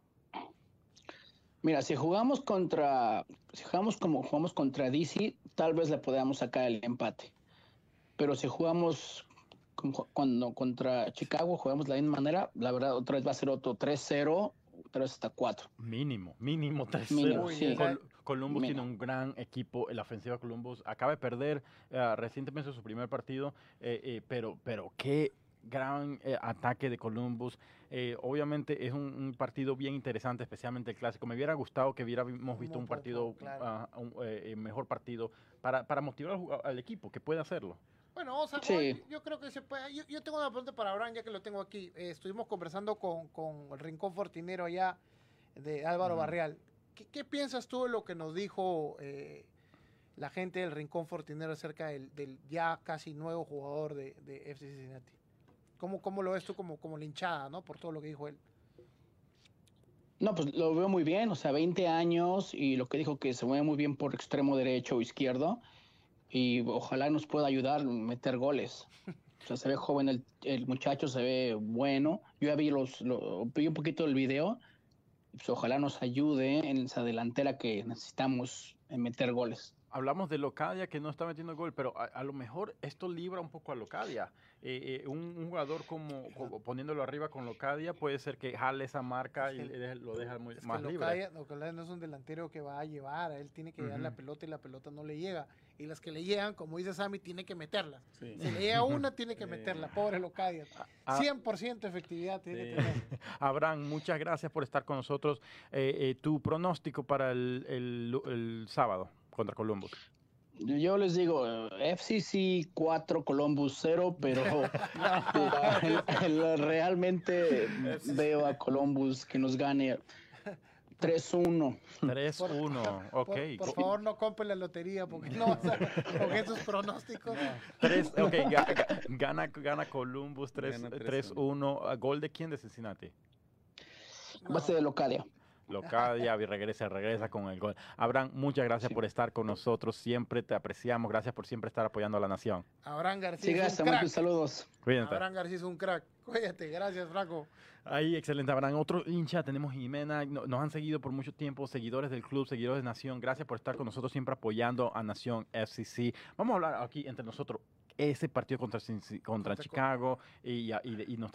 Mira, si jugamos contra, si jugamos como jugamos contra DC, tal vez le podamos sacar el empate pero si jugamos cuando contra Chicago jugamos de la misma manera, la verdad otra vez va a ser otro 3-0, otra vez hasta 4. Mínimo, mínimo 3-0. Columbus tiene un gran equipo, la ofensiva Columbus acaba de perder uh, recientemente su primer partido, eh, eh, pero, pero qué gran eh, ataque de Columbus. obviamente es un, partido bien interesante, especialmente el clásico. Me hubiera gustado que hubiéramos visto un partido, ah, un, mejor partido para, para motivar al equipo que puede hacerlo. Bueno, o sea, yo creo que se puede. Yo, tengo una pregunta para Abraham, ya que lo tengo aquí. Eh, estuvimos conversando con, con, el Rincón Fortinero allá de Álvaro Barrial. ¿Qué, piensas tú de lo que nos dijo eh, la gente del Rincón Fortinero acerca del, del ya casi nuevo jugador de, de FC Cincinnati? ¿Cómo, ¿Cómo, lo ves tú como, como linchada, ¿no? Por todo lo que dijo él. No, pues lo veo muy bien, o sea, 20 años y lo que dijo que se mueve muy bien por extremo derecho o izquierdo y ojalá nos pueda ayudar a meter goles. O sea, se ve joven el, el muchacho, se ve bueno. Yo ya vi, los, vi un poquito del video. Pues ojalá nos ayude en esa delantera que necesitamos en meter goles hablamos de Locadia que no está metiendo gol, pero a, lo mejor esto libra un poco a Locadia. Eh, eh, un, jugador como, poniéndolo arriba con Locadia puede ser que jale esa marca y lo deja muy, más libre. Locadia no es un delantero que va a llevar, él tiene que llevar la pelota y la pelota no le llega. Y las que le llegan, como dice Sammy, tiene que meterlas. Si le llega una, tiene que <laughs> meterla. Pobre Locadia. 100% ah, efectividad tiene que tener. <laughs> Abraham, muchas gracias por estar con nosotros. Eh, tu pronóstico para el, el sábado contra Columbus? Yo les digo, FCC 4, Columbus 0, pero <laughs> realmente veo a Columbus que nos gane 3-1. 3-1, ok. Por, favor, no compren la lotería porque no vas a, <laughs> con esos pronósticos. 3, ok, gana, gana Columbus 3-1. ¿Gol de quién de Cincinnati? Va a ser de Locadia. Locadia, regresa, regresa con el gol. Abraham, muchas gracias por estar con nosotros. Siempre te apreciamos. Gracias por siempre estar apoyando a la nación. Abraham García. Sí, gracias, muchos saludos. Cuídense. Abraham García es un crack. Cuídate, gracias, Franco. Ahí, excelente, Abraham. Otro hincha, tenemos Jimena. Nos han seguido por mucho tiempo, seguidores del club, seguidores de Nación. Gracias por estar con nosotros, siempre apoyando a Nación FCC. Vamos a hablar aquí entre nosotros ese partido contra, contra Chicago y, y, nos,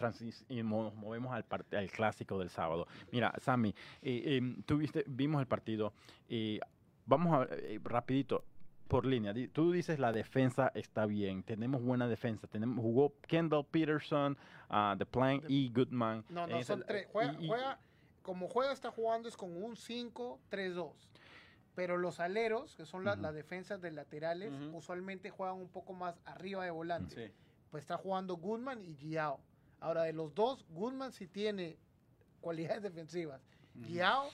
movemos al, al, clásico del sábado. Mira, Sammy, eh, tuviste, vimos el partido. y vamos a eh, rapidito, por línea. Tú dices la defensa está bien, tenemos buena defensa. Tenemos, jugó Kendall Peterson, uh, The Plank y Goodman. No, no, son tres. Juega, como juega, está jugando es con un 5-3-2. Pero los aleros, que son las defensas de laterales, usualmente juegan un poco más arriba de volante. Pues está jugando Goodman y Giao. Ahora, de los dos, Goodman sí tiene cualidades <laughs> defensivas. Giao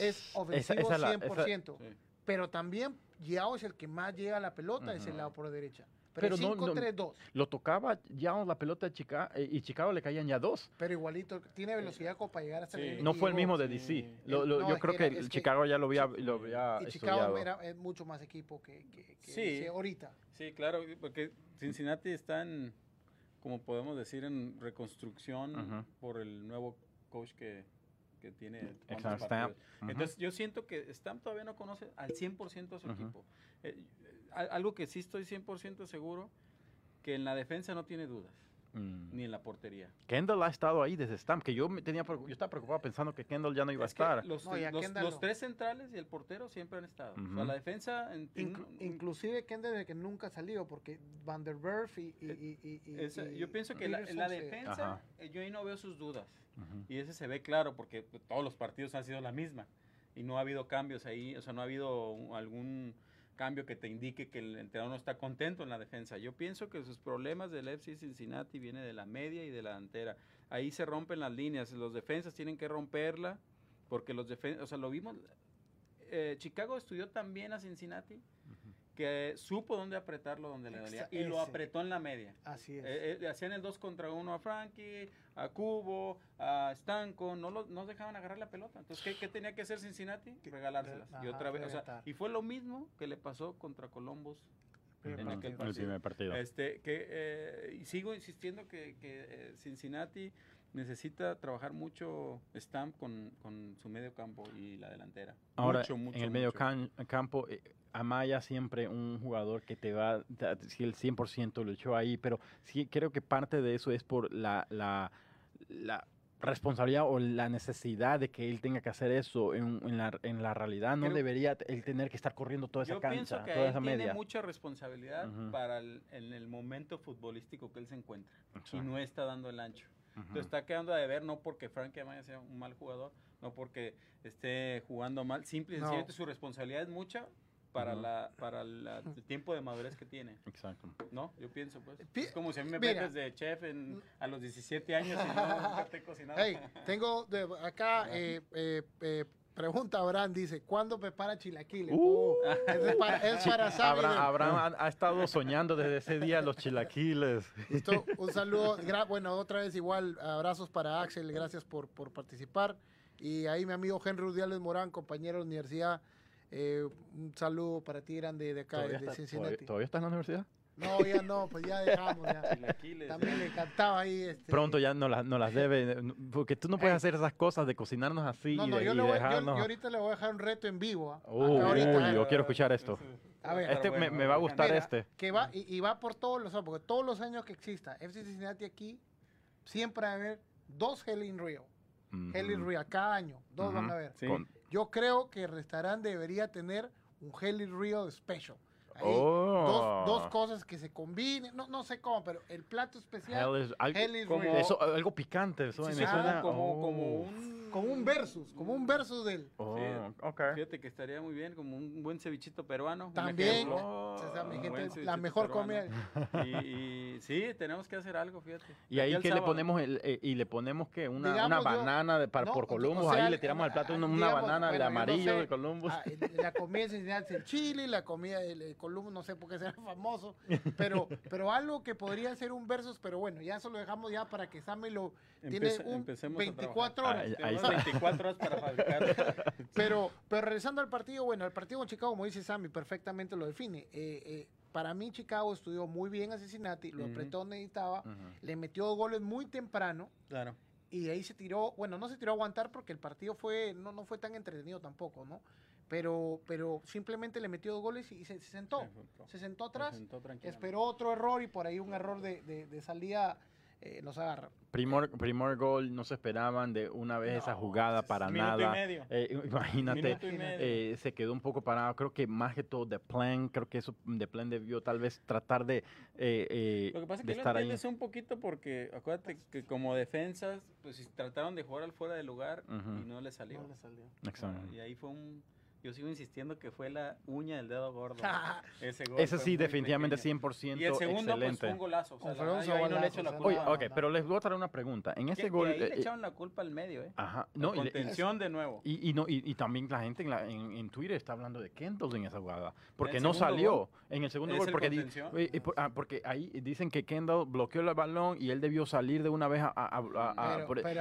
es ofensivo 100%. Pero también Yao es el que más llega a la pelota, es el lado por la derecha. Pero, 5-3-2. lo tocaba Yao la pelota de Chicago eh, y Chicago le caían ya dos. Pero igualito, tiene velocidad como para llegar hasta el No fue el mismo de DC. yo creo que, el Chicago ya lo había, lo había y Chicago era, es mucho más equipo que, que, ahorita. Sí, claro, porque Cincinnati está en, como podemos decir, en reconstrucción por el nuevo coach que, que tiene Entonces yo siento que Stamp todavía no conoce al 100% a su equipo. Eh, algo que sí estoy 100% seguro, que en la defensa no tiene dudas. Mm. Ni en la portería. Kendall ha estado ahí desde Stamp, que yo me tenía yo estaba preocupado pensando que Kendall ya no iba a estar. Los, tres centrales y el portero siempre han estado. la defensa... inclusive Kendall desde que nunca salió, porque Van der Werf y... yo pienso que en la, defensa, eh, yo ahí no veo sus dudas. Y ese se ve claro porque todos los partidos han sido la misma y no ha habido cambios ahí, o sea, no ha habido algún cambio que te indique que el entrenador no está contento en la defensa. Yo pienso que sus problemas del FC Cincinnati viene de la media y de la delantera. Ahí se rompen las líneas, los defensas tienen que romperla porque los defensas, o sea, lo vimos eh, Chicago estudió también a Cincinnati que supo dónde apretarlo donde le dolía y lo apretó en la media. Así es. Eh, eh, hacían el 2 contra 1 a Frankie, a Cubo, a Stanco, no los no dejaban agarrar la pelota. Entonces, ¿qué, tenía que hacer Cincinnati? Regalárselas. y otra vez, o sea, y fue lo mismo que le pasó contra Columbus en aquel partido. El primer partido. Este, que, eh, y sigo insistiendo que, que Cincinnati necesita trabajar mucho Stamp con, con, su medio campo y la delantera. Ahora, en el medio campo, eh, Amaya siempre un jugador que te va, si el 100% lo echó ahí, pero sí creo que parte de eso es por la, la, la responsabilidad o la necesidad de que él tenga que hacer eso en, en, la, en la, realidad. No debería él tener que estar corriendo toda esa cancha, que toda esa media. Tiene mucha responsabilidad para el, en el momento futbolístico que él se encuentra y no está dando el ancho. Entonces está quedando a deber no porque Frank Amaya sea un mal jugador, no porque esté jugando mal, simple y sencillamente su responsabilidad es mucha para la para el tiempo de madurez que tiene. Exacto. ¿No? Yo pienso, pues. Es como si a mí me metes de chef en, a los 17 años y yo <laughs> nunca te he cocinado. Hey, tengo de, acá eh, eh, eh, Pregunta Abraham, dice, ¿cuándo prepara chilaquiles? Uh, es, para, es <laughs> Abraham, ha, estado soñando desde ese día los chilaquiles. Listo, <laughs> un saludo. bueno, otra vez igual, abrazos para Axel, gracias por, por participar. Y ahí mi amigo Henry Rudiales Morán, compañero de la universidad, eh, un saludo para ti grande de acá, de Cincinnati. ¿Todavía estás en la universidad? No, ya no, pues ya dejamos. Ya. También le encantaba ahí. Este, Pronto ya no, las, no las debe, porque tú no puedes hacer esas cosas de cocinarnos así. No, no, yo, yo, ahorita le voy a dejar un reto en vivo. ¿ah? Uy, yo quiero escuchar esto. A ver, este me, me, va a gustar este. Que va, y, va por todos los años, porque todos los años que exista FC Cincinnati aquí, siempre va a haber dos Hell Rio. Uh Hell Rio, cada año, dos van a haber. Yo creo que el restaurante debería tener un Hell Rio Special dos, dos, oh. cosas que se combinen, no, no sé cómo, pero el plato especial is, como, eso, algo picante, eso sí, suena como, como un como un versus, como un versus del. Oh, Fíjate que estaría muy bien, como un buen cevichito peruano. También, oh, la mejor comida. Y, sí, tenemos que hacer algo, fíjate. Y ahí que le ponemos el, eh, y le ponemos que una, una banana de, para, por Columbus, ahí le tiramos al plato una, banana de amarillo de Columbus. Ah, la comida es el chile, la comida de Columbus, no sé por qué será famoso, pero, pero algo que podría ser un versus, pero bueno, ya eso lo dejamos ya para que Sammy lo tiene un 24 horas. ahí 24 horas para fabricar. <laughs> pero, pero regresando al partido, bueno, el partido con Chicago, como dice Sammy, perfectamente lo define. Eh, eh, para mí Chicago estudió muy bien a Cincinnati, lo apretó donde necesitaba, le metió dos goles muy temprano. Claro. Y ahí se tiró, bueno, no se tiró a aguantar porque el partido fue, no, no fue tan entretenido tampoco, ¿no? Pero, pero simplemente le metió dos goles y, se, sentó. Se sentó atrás, esperó otro error y por ahí un error de, de, de salida eh, nos agarra. Primor, primer gol, no se esperaban de una vez esa jugada para nada. Eh, imagínate, eh, se quedó un poco parado. Creo que más que todo de plan, creo que eso de plan debió tal vez tratar de. lo que pasa es que estar ahí. un poquito porque acuérdate que como defensas, pues trataron de jugar al fuera de lugar y no le salió. No le salió. Exacto. Y ahí fue un yo sigo insistiendo que fue la uña del dedo gordo. <laughs> ese gol Ese sí, definitivamente 100% Y el segundo pues, fue un golazo. O sea, no le echo la culpa. Oye, ok, pero les voy a traer una pregunta. En ese gol... ahí le eh, echaron la culpa al medio, ¿eh? Ajá. No, contención de nuevo. Y, y, no, y, también la gente en, en, Twitter está hablando de Kendall en esa jugada. Porque no salió en el segundo gol. Porque, eh, ah, porque ahí dicen que Kendall bloqueó el balón y él debió salir de una vez a...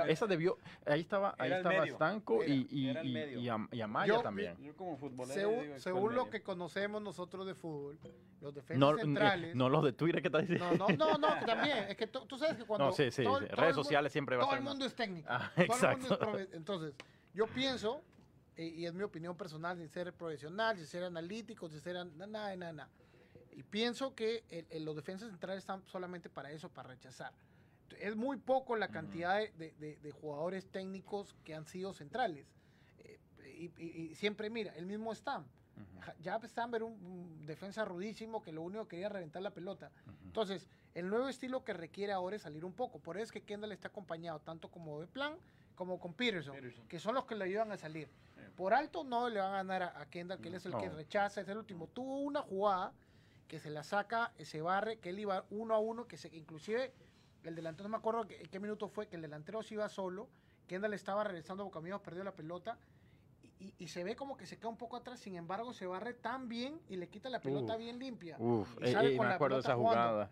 esa debió... Ahí estaba, ahí estaba Stanco y, y, Amaya también como futbolero. Según, lo que conocemos nosotros de fútbol, los defensas centrales. No los de Twitter que está diciendo. No, no, no, también. Es que tú sabes que cuando. No, sí, sí, redes sociales siempre va a ser. Todo el mundo es técnico. Ah, exacto. entonces, yo pienso, y es mi opinión personal, sin ser profesional, sin ser analítico, sin ser nada, nada, nada. Y pienso que los defensas centrales están solamente para eso, para rechazar. Es muy poco la cantidad de, de jugadores técnicos que han sido centrales y, siempre mira, el mismo Stam. Ya Stam era un, defensa rudísimo que lo único que quería reventar la pelota. Entonces, el nuevo estilo que requiere ahora es salir un poco. Por eso es que Kendall está acompañado tanto como de Plan como con Peterson, que son los que le ayudan a salir. Por alto no le van a ganar a, Kendall, que él es el que rechaza, es el último. Tuvo una jugada que se la saca, se barre, que él iba uno a uno, que se, inclusive el delantero, no me acuerdo qué, qué minuto fue, que el delantero se iba solo, Kendall estaba regresando boca perdió la pelota, y, se ve como que se queda un poco atrás, sin embargo se barre tan bien y le quita la pelota bien limpia. Uf, y eh, sale eh, con me acuerdo de esa jugada.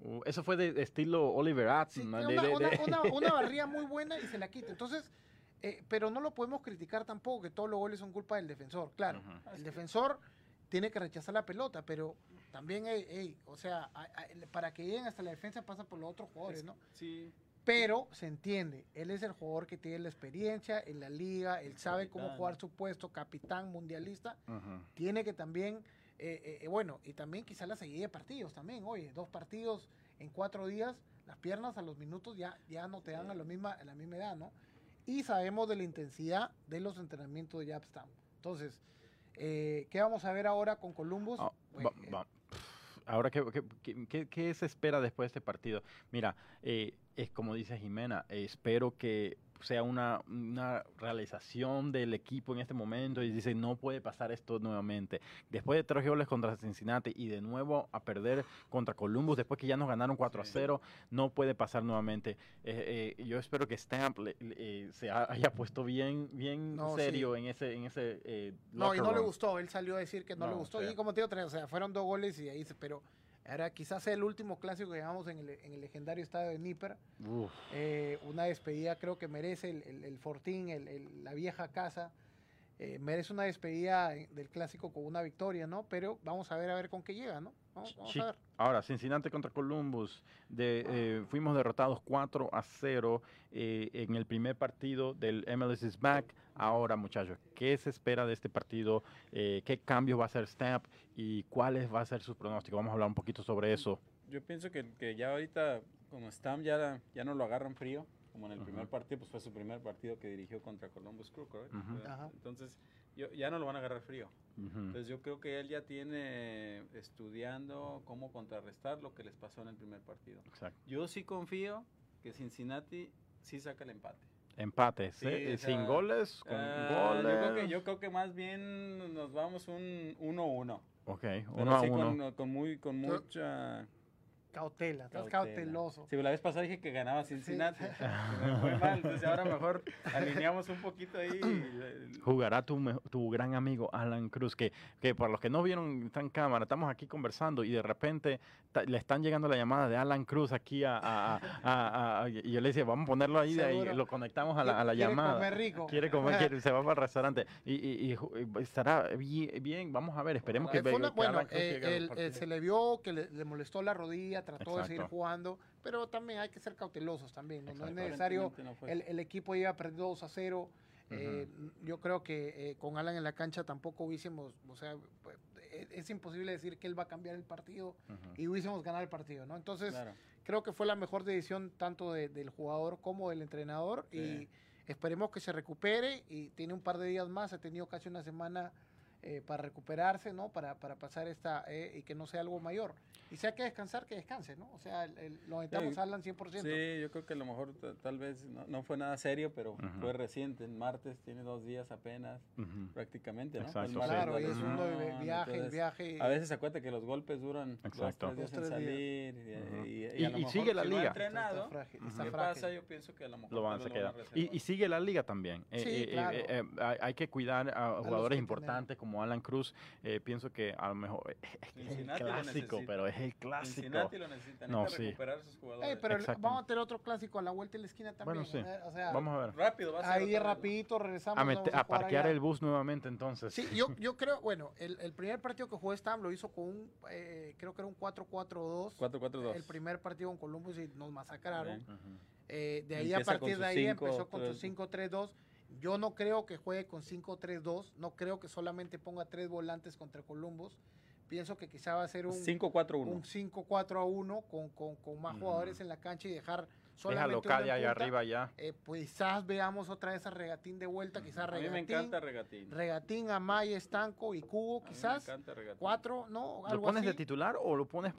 Uh, eso fue de, estilo Oliver Atkins. una, <laughs> barría muy buena y se la quita. Entonces, eh, pero no lo podemos criticar tampoco, que todos los goles son culpa del defensor. Claro, el defensor tiene que rechazar la pelota, pero también, o sea, para que lleguen hasta la defensa pasa por los otros jugadores, ¿no? Sí. Pero se entiende, él es el jugador que tiene la experiencia en la liga, él sabe cómo jugar su puesto, capitán mundialista. Tiene que también, eh, eh, eh, bueno, y también quizá la seguida de partidos también. Oye, dos partidos en cuatro días, las piernas a los minutos ya, ya no te dan a, la misma, a la misma edad, ¿no? Y sabemos de la intensidad de los entrenamientos de Japstam. Entonces, ¿qué vamos a ver ahora con Columbus? Ah, ahora, ¿qué, qué, qué, se espera después de este partido? Mira, eh, es como dice Jimena, espero que sea una, una, realización del equipo en este momento y dice no puede pasar esto nuevamente. Después de tres goles contra Cincinnati y de nuevo a perder contra Columbus, después que ya nos ganaron 4 a 0, no puede pasar nuevamente. Eh, eh, yo espero que Stamp eh, se haya puesto bien, bien serio en ese, en ese No, y no le gustó, él salió a decir que no, le gustó. Y como te digo, o sea, fueron dos goles y ahí se, pero era quizás el último clásico que llevamos en el, en el legendario estadio de Níper. Eh, una despedida creo que merece el, el, Fortín, el, la vieja casa. Eh, merece una despedida del clásico con una victoria, ¿no? Pero vamos a ver a ver con qué llega, ¿no? Vamos, a ver. Ahora, Cincinnati contra Columbus, de, eh, fuimos derrotados 4 a 0 en el primer partido del MLS is Back. Ahora, muchachos, ¿qué se espera de este partido? ¿Qué cambios va a hacer Stamp? ¿Y cuál va a ser su pronóstico? Vamos a hablar un poquito sobre eso. Yo pienso que, que ya ahorita, como Stamp ya, ya no lo agarran frío, como en el primer partido, pues fue su primer partido que dirigió contra Columbus Crew, ¿correcto? Entonces, yo, ya no lo van a agarrar frío. Entonces, yo creo que él ya tiene estudiando cómo contrarrestar lo que les pasó en el primer partido. Exacto. Yo sí confío que Cincinnati sí saca el empate. Empate, sin goles, con ah, goles. Yo creo, que, yo creo que más bien nos vamos un 1-1. Ok, uno a uno. Con, con, muy, con mucha Cautela, estás cauteloso. Sí, la vez pasada dije que ganaba Cincinnati. <laughs> me fue mal, entonces ahora mejor alineamos un poquito ahí. Jugará tu, tu gran amigo Alan Cruz, que, que por los que no vieron, está en cámara, estamos aquí conversando y de repente le están llegando la llamada de Alan Cruz aquí a, a, a, y yo le decía, vamos a ponerlo ahí, de ahí lo conectamos a la, a la llamada. Quiere comer rico. Quiere comer, <laughs> quiere, se va para el restaurante y, y, estará bien, vamos a ver, esperemos que, bueno, eh, se le vio que le molestó la rodilla trató de seguir jugando, pero también hay que ser cautelosos también. No, es necesario, el, equipo iba perdiendo 2 a 0. Eh, yo creo que eh, con Alan en la cancha tampoco hubiésemos, o sea, e, es, imposible decir que él va a cambiar el partido y hubiésemos ganado el partido, ¿no? Entonces, creo que fue la mejor decisión tanto del jugador como del entrenador y esperemos que se recupere y tiene un par de días más, ha tenido casi una semana eh, para recuperarse, ¿no? Para, para pasar esta eh, y que no sea algo mayor. Y si hay que descansar, que descanse, ¿no? O sea, lo necesitamos sí, Alan 100%. Sí, yo creo que a lo mejor tal vez no, fue nada serio, pero fue reciente. En martes tiene dos días apenas, prácticamente, ¿no? Exacto, claro, y es uno de viaje, el viaje. A veces acuérdate que los golpes duran Exacto. dos, tres días en salir. Y, y, sigue la liga. entrenado, está frágil, está ¿qué pasa? Yo pienso que a lo mejor lo van a quedar. Y, sigue la liga también. Eh, sí, claro. hay que cuidar a jugadores importantes como como Alan Cruz, eh, pienso que a lo mejor <laughs> es, el clásico, pero es el clásico. Cincinnati lo necesita, no, sí. recuperar sus jugadores. pero vamos a tener otro clásico a la vuelta de la esquina también. Bueno, sí. O sea, vamos a ver. Rápido, va a ser Ahí rapidito regresamos. A, a, parquear el bus nuevamente entonces. Sí, yo, <laughs> yo creo, bueno, el, el primer partido que jugó Stam lo hizo con un, eh, creo que era un 4-4-2. 4-4-2. El primer partido con Columbus y nos masacraron. Eh, de ahí a partir de ahí empezó con su 5-3-2 yo no creo que juegue con 5-3-2, no creo que solamente ponga tres volantes contra Columbus. Pienso que quizá va a ser un 5-4-1 un 5-4-1 con, con, con, más jugadores en la cancha y dejar solamente Deja local ahí arriba ya. Eh, pues quizás veamos otra vez a Regatín de vuelta, quizás Regatín. A mí me encanta Regatín. Regatín, Amaya, Estanco y Cubo, quizás. me encanta Regatín. Cuatro, ¿no? ¿Lo pones de titular o lo pones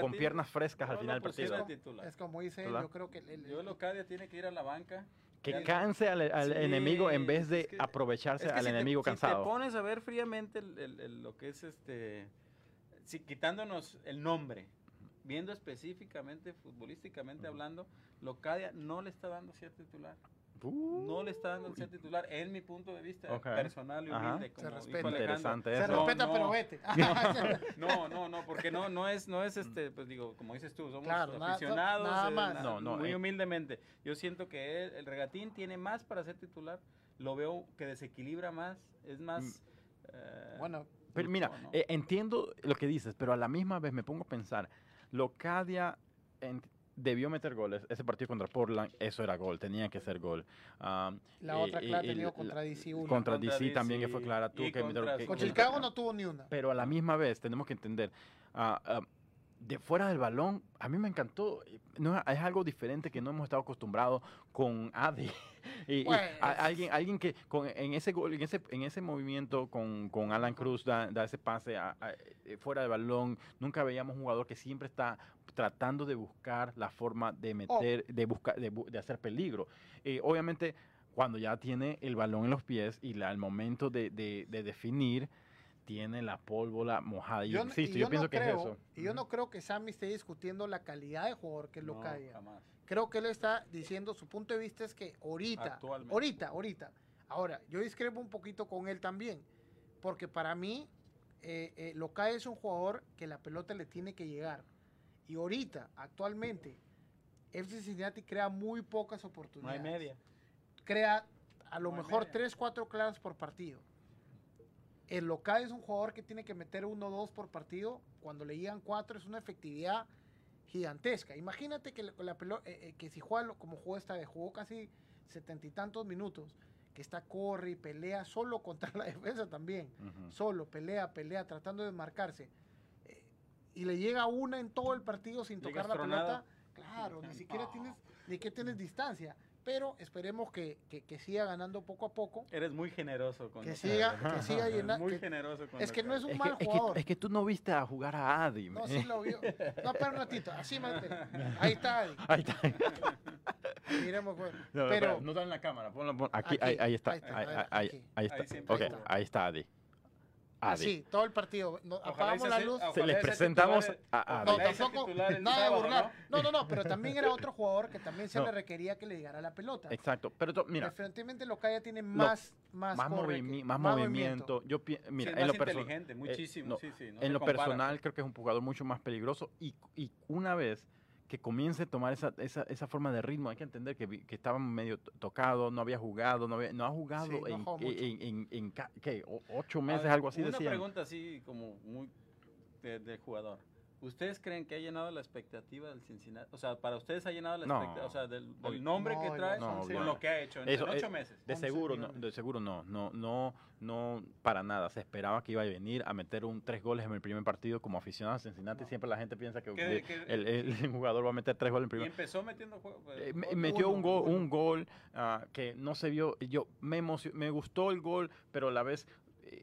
con piernas frescas al final del partido? Es como dice, yo creo que... El, yo Locadia tiene que ir a la banca que canse al, enemigo en vez de aprovecharse al enemigo cansado. Si te pones a ver fríamente lo que es este, si, quitándonos el nombre, viendo específicamente, futbolísticamente hablando, Locadia no le está dando cierto titular. No le está dando el ser titular, en mi punto de vista personal y humilde. Como se respeta. Interesante Se respeta, pero vete. <laughs> <laughs> No, no, no, porque no, no es, no es este, pues digo, como dices tú, somos aficionados. Nada, eh, más. no, no, muy eh. humildemente. Yo siento que el regatín tiene más para ser titular. Lo veo que desequilibra más, es más. Mm. Eh, bueno, pero mira, entiendo lo que dices, pero a la misma vez me pongo a pensar, Locadia debió meter goles. Ese partido contra Portland, eso era gol, tenía que ser gol. la otra clara tenido contra DC una. Contra, DC, también que fue clara. Tú, que, contra, que, Chicago no tuvo ni una. Pero a la misma vez tenemos que entender, uh, de fuera del balón, a mí me encantó. No, es algo diferente que no hemos estado acostumbrados con Adi. <laughs> y, pues, alguien, alguien que con, en ese gol, en ese, en ese movimiento con, con Alan Cruz da, da ese pase a, eh, fuera del balón. Nunca veíamos un jugador que siempre está tratando de buscar la forma de meter, oh. de buscar, de, de, hacer peligro. Eh, obviamente, cuando ya tiene el balón en los pies y la, el momento de, de, de definir, tiene la pólvora mojada. Yo, insisto, yo, pienso que es eso. Y yo no creo que Sammy esté discutiendo la calidad de jugador que es lo que Creo que él está diciendo, su punto de vista es que ahorita, ahorita, ahorita. Ahora, yo discrepo un poquito con él también, porque para mí, eh, eh, es un jugador que la pelota le tiene que llegar. Y ahorita, actualmente, FC Cincinnati crea muy pocas oportunidades. No hay media. Crea a lo mejor tres, cuatro claras por partido el local es un jugador que tiene que meter uno o dos por partido. Cuando le llegan cuatro es una efectividad gigantesca. Imagínate que, la, pelota, eh, eh, que si juega como jugó esta vez, jugó casi setenta y tantos minutos, que está corre y pelea solo <laughs> contra la defensa también. Solo, pelea, pelea, tratando de marcarse. Eh, y le llega una en todo el partido sin tocar la pelota. Claro, ni <laughs> siquiera tienes, ni que tienes distancia pero esperemos que, que, siga ganando poco a poco. Eres muy generoso con que siga, que siga llenando. Muy generoso con Es que no es un mal jugador. Es que, tú no viste a jugar a Adi. No, sí lo vio. No, pero un ratito, así mate. Ahí está Adi. Ahí está. Miremos, pues. No, pero, no está en la cámara, ponlo, ponlo. Aquí, ahí, ahí, está. Ahí está. Ahí, ahí, ahí está. Ahí está Adi. Así, todo el partido. apagamos la luz. Se les presentamos a, No, tampoco, nada de burlar. ¿no? no, no, pero también era <laughs> otro jugador que también se le requería que le llegara la pelota. Exacto, pero mira. Preferentemente Locaya tiene más, más, más, más, movimiento. Yo mira, en lo inteligente, muchísimo, sí, sí, en lo personal creo que es un jugador mucho más peligroso y, y una vez que comience a tomar esa, esa, esa, forma de ritmo. Hay que entender que, que estaba medio tocado, no había jugado, no, había, no ha jugado en, en, en, ¿qué? ¿Ocho meses, algo así? Una pregunta así como muy de, jugador. ¿Ustedes creen que ha llenado la expectativa del Cincinnati? O sea, para ustedes ha llenado la expectativa, o sea, del, nombre que trae con lo que ha hecho en, ocho meses. De seguro, no, de seguro no, no, no, no, para nada. Se esperaba que iba a venir a meter un tres goles en el primer partido como aficionado a Cincinnati. Siempre la gente piensa que, el, <laughs> jugador va a meter tres goles en el primer. Y empezó metiendo juego. Eh, metió un gol, un gol uh, que no se vio. Yo me me gustó el gol, pero a la vez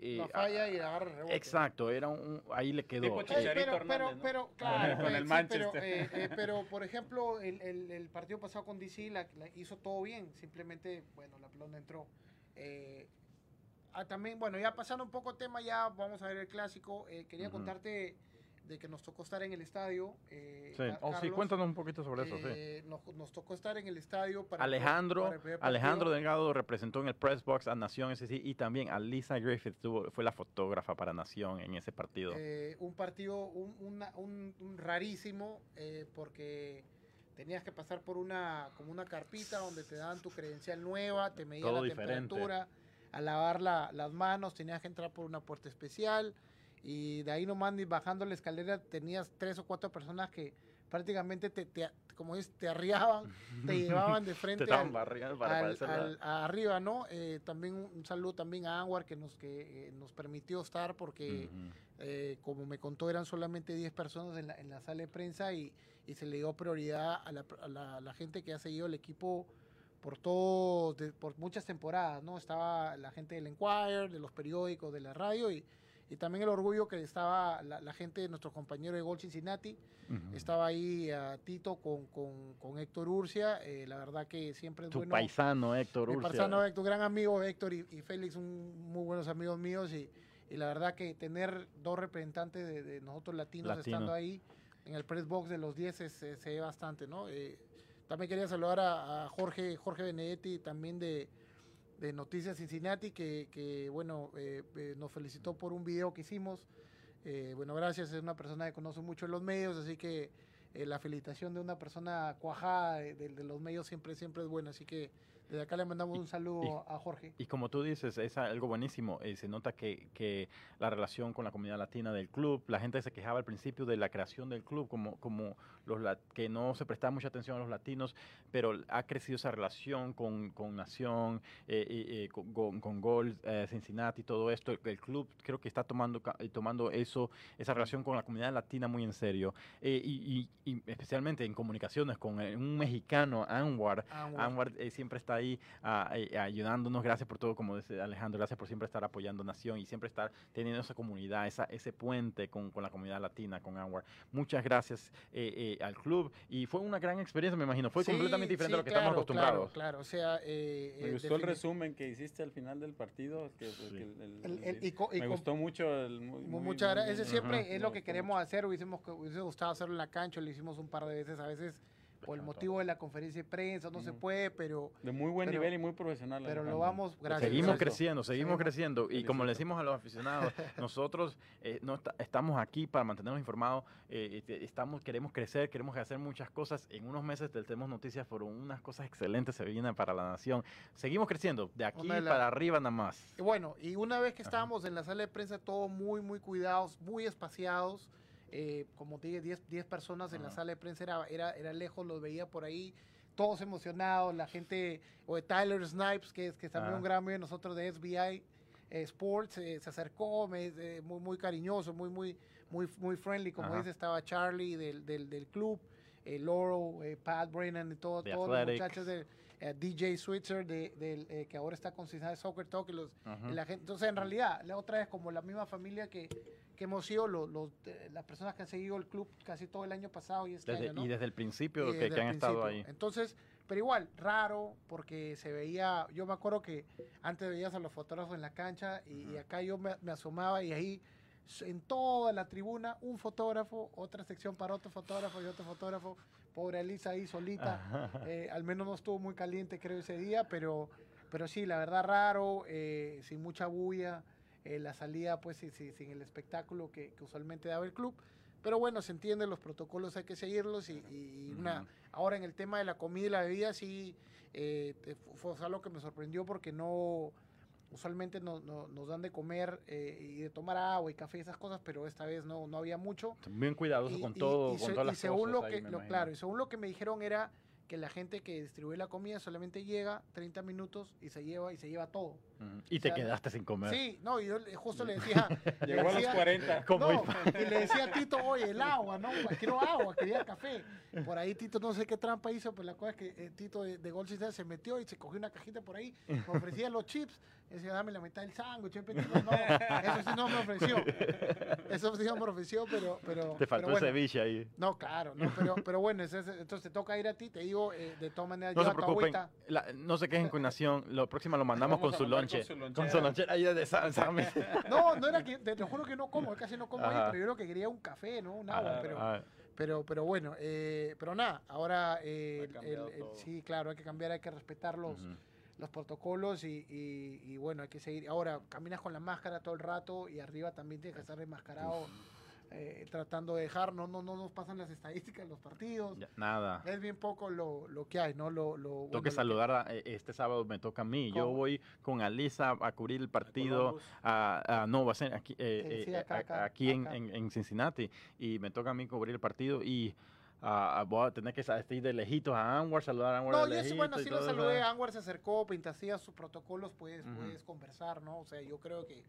eh, la falla y agarra rebote. Exacto, era un, ahí le quedó. Eh, pero, pero, pero, claro, con el Manchester. Eh, pero, por ejemplo, el, el, el, partido pasado con DC la, hizo todo bien, simplemente, bueno, la pelota entró. Ah, también, bueno, ya pasando un poco el tema, ya vamos a ver el clásico. quería contarte de que nos tocó estar en el estadio. Eh, sí. Oh, sí, cuéntanos un poquito sobre eso. Sí. Nos, tocó estar en el estadio para. Alejandro, Alejandro Delgado representó en el press box a Nación ese sí, y también a Lisa Griffith fue la fotógrafa para Nación en ese partido. Eh, un partido un, un, rarísimo eh, porque tenías que pasar por una como una carpita donde te daban tu credencial nueva, te medían la temperatura, a lavar las manos tenías que entrar por una puerta especial y de ahí nomás bajando la escalera tenías tres o cuatro personas que prácticamente te, te como es, te arriaban, te <laughs> llevaban de frente te al, arriba, ¿no? Eh, también un saludo también a Anwar que nos que eh, nos permitió estar porque eh, como me contó eran solamente 10 personas en la, en la sala de prensa y, y se le dio prioridad a la, a la, gente que ha seguido el equipo por todo, por muchas temporadas, ¿no? Estaba la gente del Enquirer, de los periódicos, de la radio y y también el orgullo que estaba la, gente de nuestro compañero de Gol Cincinnati. Estaba ahí a Tito con, con, Héctor Urcia. Eh, la verdad que siempre es tu bueno. paisano Héctor Urcia. paisano Héctor, gran amigo Héctor y, Félix, un, muy buenos amigos míos. Y, y, la verdad que tener dos representantes de, nosotros latinos, estando ahí en el press box de los 10 se, se, ve bastante, ¿no? Eh, también quería saludar a, a Jorge, Jorge Benedetti, también de de Noticias Cincinnati, que, que bueno, eh, eh, nos felicitó por un video que hicimos. Eh, bueno, gracias, es una persona que conoce mucho en los medios, así que la felicitación de una persona cuajada de, de, los medios siempre, siempre es buena, así que desde acá le mandamos un saludo a Jorge. Y como tú dices, es algo buenísimo. Eh, se nota que, que, la relación con la comunidad latina del club, la gente se quejaba al principio de la creación del club, como, como los que no se prestaba mucha atención a los latinos, pero ha crecido esa relación con, con Nación, eh, eh, con, con, Gol, Cincinnati, todo esto. El, club creo que está tomando, tomando eso, esa relación con la comunidad latina muy en serio. Y, y, especialmente en comunicaciones con un mexicano, Anwar. Anwar, Anwar siempre está ahí ayudándonos. Gracias por todo, como dice Alejandro, gracias por siempre estar apoyando Nación y siempre estar teniendo esa comunidad, esa, ese puente con, con la comunidad latina, con Anwar. Muchas gracias eh, eh, al club y fue una gran experiencia, me imagino. Fue completamente diferente a lo que estamos acostumbrados. Claro, o sea... Eh, me gustó el resumen que hiciste al final del partido. Que, me gustó mucho. muchas gracias. Ese siempre es lo que queremos hacer. Hubiésemos, hubiese gustado hacerlo en la cancha, lo hicimos un par de veces. A veces por el motivo de la conferencia de prensa, no se puede, pero... De muy buen nivel y muy profesional. Pero lo vamos, gracias. Seguimos creciendo, seguimos creciendo. Y como le decimos a los aficionados, <laughs> nosotros eh, no estamos aquí para mantenernos informados, eh, estamos, queremos crecer, queremos hacer muchas cosas. En unos meses tenemos noticias por unas cosas excelentes se vienen para la nación. Seguimos creciendo, de aquí para arriba nada más. Y bueno, y una vez que estábamos en la sala de prensa, todos muy, muy cuidados, muy espaciados, eh, como te dije, 10, personas en la sala de prensa, era, era, era lejos, los veía por ahí, todos emocionados, la gente, o de Tyler Snipes, que es, que también un gran amigo de nosotros de SBI eh, Sports, eh, se acercó, me, muy, muy cariñoso, muy, muy, muy, muy friendly, como dice, estaba Charlie del, del, del club, Laurel, Pat Brennan y todo, todos los muchachos de DJ Switzer, de, que ahora está con Cincinnati Soccer Talk, y los, la gente, entonces en realidad, la otra es como la misma familia que que hemos sido los, los, las personas que han seguido el club casi todo el año pasado y este año, Y desde el principio que, han estado ahí. Entonces, pero igual, raro, porque se veía, yo me acuerdo que antes veías a los fotógrafos en la cancha y, acá yo me, asomaba y ahí en toda la tribuna un fotógrafo, otra sección para otro fotógrafo y otro fotógrafo. Pobre Elisa ahí solita. Eh, al menos no estuvo muy caliente creo ese día, pero, pero sí, la verdad raro, eh, sin mucha bulla. Eh, la salida pues sin, el espectáculo que, usualmente daba el club. Pero bueno, se entiende, los protocolos hay que seguirlos y, una, ahora en el tema de la comida y la bebida sí eh, fue algo que me sorprendió porque no, usualmente nos dan de comer eh, y de tomar agua y café y esas cosas, pero esta vez no, no había mucho. Bien cuidadoso con todo, con todas las según Lo que, lo, claro, y según lo que me dijeron era que la gente que distribuye la comida solamente llega 30 minutos y se lleva y se lleva todo. Y te quedaste sin comer. Sí, no, y yo justo le decía. <laughs> Llegó a los 40. <laughs> y le decía a Tito, oye, el agua, ¿no? Quiero agua, quería café. Por ahí Tito no sé qué trampa hizo, pero la cosa es que eh, Tito de, de se metió y se cogió una cajita por ahí, me ofrecía los chips, y decía, dame la mitad del sándwich, no, eso sí no me ofreció. Eso sí no me ofreció, pero. pero te faltó pero el ceviche ahí. No, claro, no, pero, pero bueno, entonces te toca ir a ti, te digo eh, de todas maneras, no se preocupen, no se quejen con Nación, lo próximo lo mandamos con su lonche. Con su lonche ahí de <laughs> No, no era que, te, juro que no como, casi no como ahí, pero yo lo que quería un café, ¿no? Un agua, pero... Pero, pero bueno, eh, pero nada, ahora eh, sí, claro, hay que cambiar, hay que respetar los, los protocolos y, y, bueno, hay que seguir. Ahora, caminas con la máscara todo el rato y arriba también tienes que estar enmascarado. Eh, tratando de dejar, no, no, no nos pasan las estadísticas de los partidos. nada. Es bien poco lo, lo que hay, ¿no? Lo, lo Tengo que saludar, eh, este sábado me toca a mí. Yo voy con Alisa a cubrir el partido, a, no, va a ser aquí, eh, aquí en, en, Cincinnati, y me toca a mí cubrir el partido y... Uh, voy a tener que estar de lejitos a Anwar, saludar a Anwar. No, yo sí, bueno, sí lo saludé. Anwar se acercó, hacía sus protocolos, puedes, puedes conversar, ¿no? O sea, yo creo que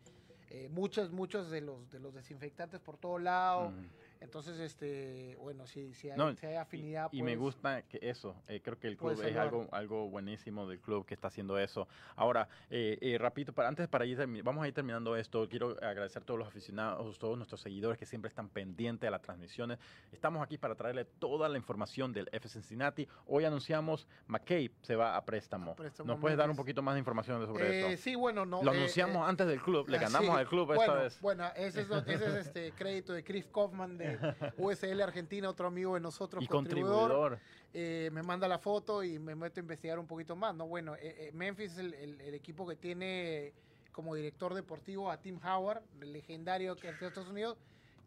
eh, muchos, muchos de los, de los desinfectantes por todo lado. Entonces, este, bueno, si, si, hay, afinidad. Y, me pues gusta que eso, eh, creo que el club es algo, algo buenísimo del club que está haciendo eso. Ahora, eh, eh rapidito, para, antes para ir, vamos a ir terminando esto, quiero agradecer a todos los aficionados, todos nuestros seguidores que siempre están pendientes a las transmisiones. Estamos aquí para traerle toda la información del F Cincinnati. Hoy anunciamos McCabe se va a préstamo. ¿Nos puedes dar un poquito más de información sobre eso? Sí, bueno, no. Lo anunciamos antes del club, le <laughs> ganamos al club esta vez. Bueno, ese es, ese es este crédito de Chris Kaufman de <laughs> USL Argentina, otro amigo de nosotros, y contribuidor, eh, me manda la foto y me meto a investigar un poquito más. No, bueno, eh, eh, Memphis es el, equipo que tiene como director deportivo a Tim Howard, el legendario que de Estados Unidos,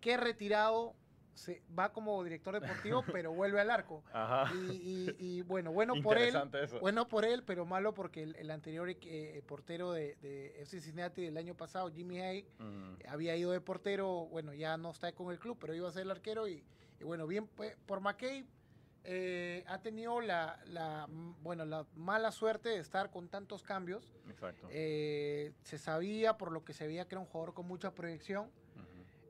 que retirado se va como director deportivo, <laughs> pero vuelve al arco. Y, bueno, bueno por él, bueno por él, pero malo porque el, anterior eh, portero de, de, FC Cincinnati del año pasado, Jimmy Hay, había ido de portero, bueno, ya no está con el club, pero iba a ser el arquero y, bueno, bien por McKay. Eh, ha tenido la, la, bueno, la mala suerte de estar con tantos cambios. Exacto. Eh, se sabía, por lo que se veía, que era un jugador con mucha proyección.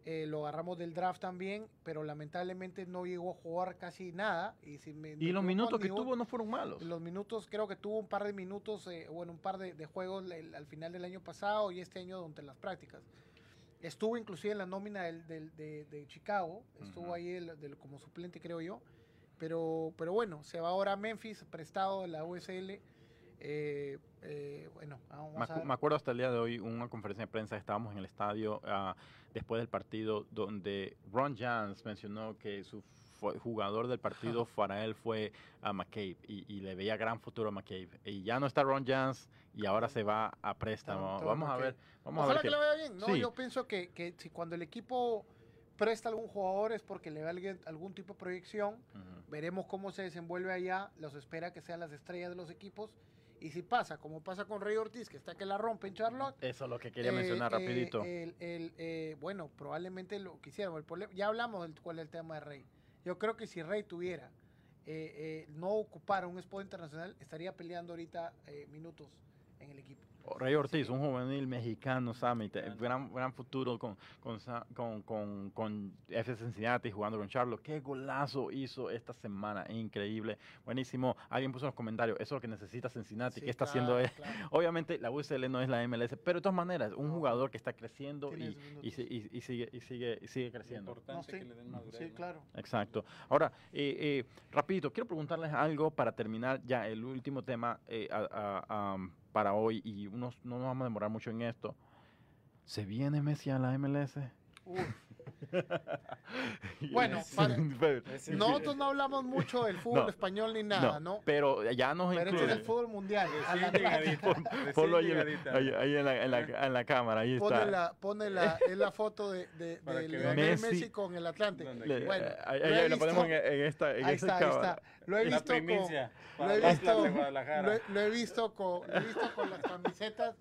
Eh, lo agarramos del draft también, pero lamentablemente no llegó a jugar casi nada. Y, si y los minutos que tuvo no fueron malos. Los minutos, creo que tuvo un par de minutos, eh, bueno, un par de, juegos al final del año pasado y este año durante las prácticas. Estuvo inclusive en la nómina del, de, Chicago, estuvo ahí como suplente, creo yo. Pero, pero bueno, se va ahora a Memphis, prestado de la USL. Eh, eh, bueno, me, acuerdo hasta el día de hoy una conferencia de prensa, estábamos en el estadio ah, después del partido donde Ron Jans mencionó que su jugador del partido <laughs> para él fue a McCabe y, le veía gran futuro a McCabe. Y ya no está Ron Jans y ahora se va a préstamo. vamos a ver. Vamos a ver que, lo vea bien. No, Yo pienso que, que, si cuando el equipo presta algún jugador es porque le da algún tipo de proyección. Veremos cómo se desenvuelve allá. Los espera que sean las estrellas de los equipos y si pasa, como pasa con Rey Ortiz, que está que la rompe en Charlotte. Eso es lo que quería mencionar eh, rapidito. El, eh, bueno, probablemente lo quisieron. El ya hablamos del cuál es el tema de Rey. Yo creo que si Rey tuviera eh, no ocupara un spot internacional, estaría peleando ahorita minutos en el equipo. Rey Ortiz, un juvenil mexicano, Summit, gran, gran futuro con, con, con, con, F. Cincinnati jugando con Charlo. Qué golazo hizo esta semana, increíble, buenísimo. Alguien puso en los comentarios, eso es lo que necesita Cincinnati, ¿qué está haciendo él? Obviamente la USL no es la MLS, pero de todas maneras, un jugador que está creciendo y, y, y, sigue, y sigue, sigue creciendo. Importante que le den madurez. Sí, claro. Exacto. Ahora, eh, eh, rapidito, quiero preguntarles algo para terminar ya el último tema eh, a, para hoy y unos, no nos vamos a demorar mucho en esto. ¿Se viene Messi a la MLS? <laughs> bueno, nosotros no hablamos mucho del fútbol español ni nada, ¿no? Pero ya nos pero incluye. es el fútbol mundial. Ponlo ahí, ahí, en, la, en, la, en, la, cámara, ahí pone está. La, pone la, <laughs> es la foto de, de, de Lionel Messi, con el Atlante. bueno, ahí, lo, ponemos en, esta, en ahí está, ahí está. Lo he visto con, lo he visto, lo, lo he visto con, lo he visto con las camisetas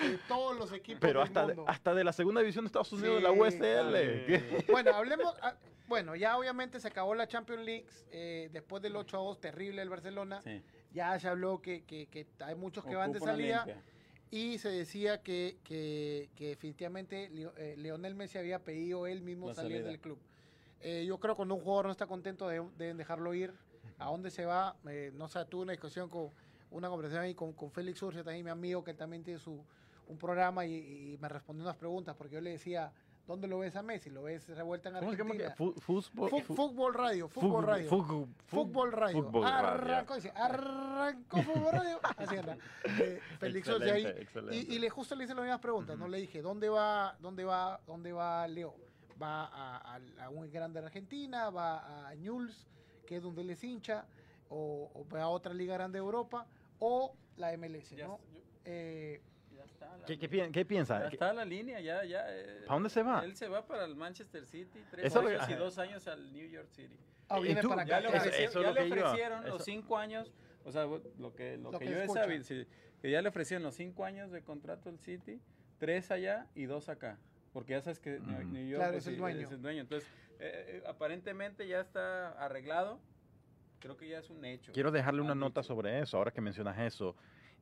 de todos los equipos Pero del hasta, mundo. hasta de la segunda división de Estados Unidos, de la USL. Bueno, hablemos. ah, Bueno, ya obviamente se acabó la Champions League eh, después del 8 a 2 terrible del Barcelona. Sí. Ya se habló que, que- que hay muchos que van de salida y se decía que, que, que definitivamente Leo- eh, Leonel Messi había pedido él mismo La salir salida. del club. Eh, yo creo que cuando un jugador no está contento de- deben dejarlo ir. ¿A dónde se va? Eh, no sé, tuve una discusión con una conversación ahí con, con Félix Urcia, también mi amigo, que también tiene su, un programa y, y me respondió unas preguntas porque yo le decía, ¿dónde lo ves a Messi? ¿Lo ves revuelta en ¿Cómo? Argentina? Fu- Fútbol. Fútbol radio, fútbol radio. Fútbol, radio. Fútbol arrancó, dice, arrancó fútbol radio. <laughs> Así anda. Eh, Félix ahí. Y, y le justo le hice las mismas preguntas, ¿no? Le dije, ¿dónde va, dónde va, dónde va Leo? ¿Va a, a- a un grande de Argentina? ¿Va a Newell's, que es donde él es hincha? ¿O, o va a otra liga grande de Europa? ¿O la MLS, Ya, no? yo- Eh, ya está la- ¿Qué, qué, pi- qué piensa? ya está la línea, ya, ya. eh, ¿Para dónde se va? Él se va para el Manchester City, tres lo- años y dos años al New York City. ah, ¿Y viene tú? para Ya acá. le Eso- ofrecieron, ya lo le ofrecieron los cinco años, o sea, lo que, lo Lo que, que yo he sabido, sí, que ya le ofrecieron los cinco años de contrato al City, tres allá y dos acá. Porque ya sabes que New-. New York Claro, pues, es el dueño. es el dueño. Entonces, eh, eh, aparentemente ya está arreglado. Creo que ya es un hecho. Quiero dejarle una Han nota sobre eso, ahora que mencionas eso.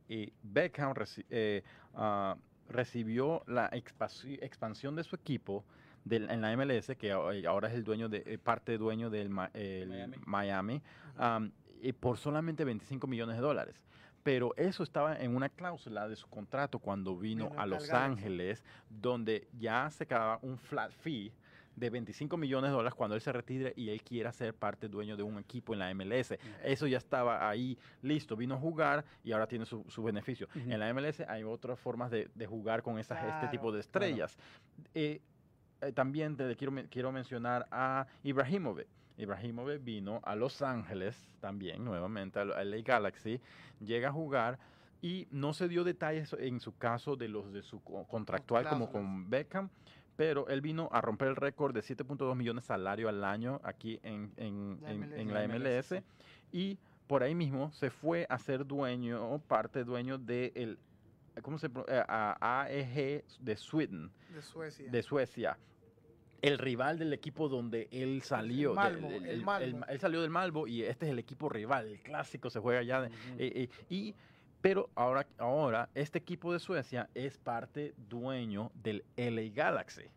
Y Beckham reci- eh, ah, recibió la expansión de su equipo del- en la MLS, que a- ahora es el dueño de, eh, parte dueño del el Miami. Miami, am, y por solamente 25 millones de dólares. Pero eso estaba en una cláusula de su contrato cuando vino a Los. Ángeles, donde ya se quedaba un flat fee de 25 millones de dólares cuando él se retire y él quiera ser parte dueño de un equipo en la MLS. Eso ya estaba ahí listo, vino a jugar y ahora tiene su, su beneficio. En la MLS hay otras formas de, de jugar con esas, este tipo de estrellas. Eh, eh, también te quiero, quiero mencionar a Ibrahimovic. Ibrahimovic vino a Los Ángeles también, nuevamente, al LA Galaxy, llega a jugar y no se dio detalles en su caso de los de su co- contractual como con Beckham, pero él vino a romper el récord de 7.2 millones de salario al año aquí en, en- La en- MLS. en la MLS y por ahí mismo se fue a ser dueño, parte dueño de el, ¿cómo se eh, a AEG de Sweden, de Suecia. de Suecia. El rival del equipo donde él salió. de- Malmo, del- el Malmo. él salió del Malvo y este es el equipo rival, el clásico se juega allá. de- Ujú. eh, eh, y, pero ahora, ahora este equipo de Suecia es parte dueño del LA Galaxy.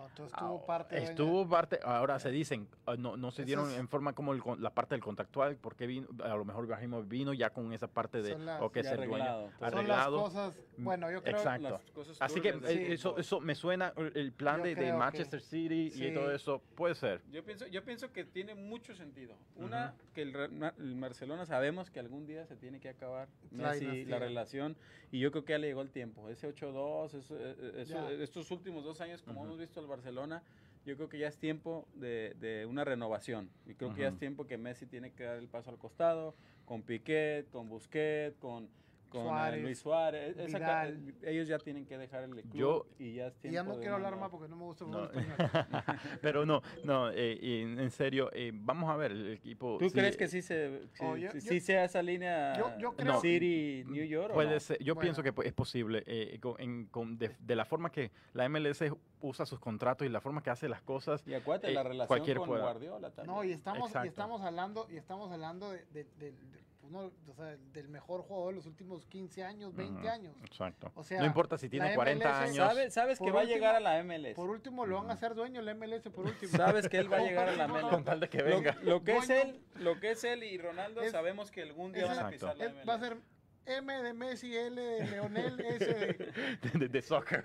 Ah, Entonces estuvo Ah, parte de- Estuvo parte, ahora se dicen, ah, no, no se dieron en forma como el la parte del contractual, porque vino, a lo mejor Ibrahimovic vino ya con esa parte de, las- o que es el dueño, arreglado. Son las arreglado. cosas, bueno, yo creo Exacto. Las cosas Así que eh, Sí. eso, eso me suena, el el plan de, de creo que- Manchester City y sí. todo eso, puede ser. Yo pienso, yo pienso que tiene mucho sentido. Una, que el, Re- Ma- el Barcelona sabemos que algún día se tiene que acabar La Messi, la relación, y yo creo que ya le llegó el tiempo. Ese 8-2, eso- eh, eso- Ya. estos últimos dos años, como Ujú. hemos visto al Barcelona, yo creo que ya es tiempo de, de una renovación. Y creo que ya es tiempo que Messi tiene que dar el paso al costado, con Piquet, con Busquets, con, con eh, Suárez, Luis Suárez. Esa ellos ya tienen que dejar el club Yo- y ya es Y ya no quiero hablar más porque no me gusta el No. <laughs> español. <laughs> Pero no, no, eh, en serio, eh, vamos a ver el equipo. ¿Tú sí, crees que sí, se, sí, Oh, yo- sí- yo- sí sea esa línea Yo- yo creo- City, New York? Puede no? ser, yo Bueno. pienso que es posible eh, con- en- con- de, de la forma que la MLS usa sus contratos y la forma que hace las cosas. Y acuérdate eh, la relación cualquier con pueda. Guardiola también. No, y estamos, y estamos hablando, y estamos hablando de, de- de- de uno, o sea, del mejor jugador de los últimos 15 años, 20 Ujú, años. Exacto. O sea, no importa si tiene la 40 MLS años. ¿Sabes, sabes que va a último- llegar a la MLS. Por último, lo van a hacer dueño la MLS por <laughs> último. Sabes que él va a llegar a la MLS. Con tal de que Lo, venga. lo que es él, lo que es él y Ronaldo Es- sabemos que algún día van a pisar la MLS. va a ser M de Messi, L de Leonel, S de... <laughs> de, soccer.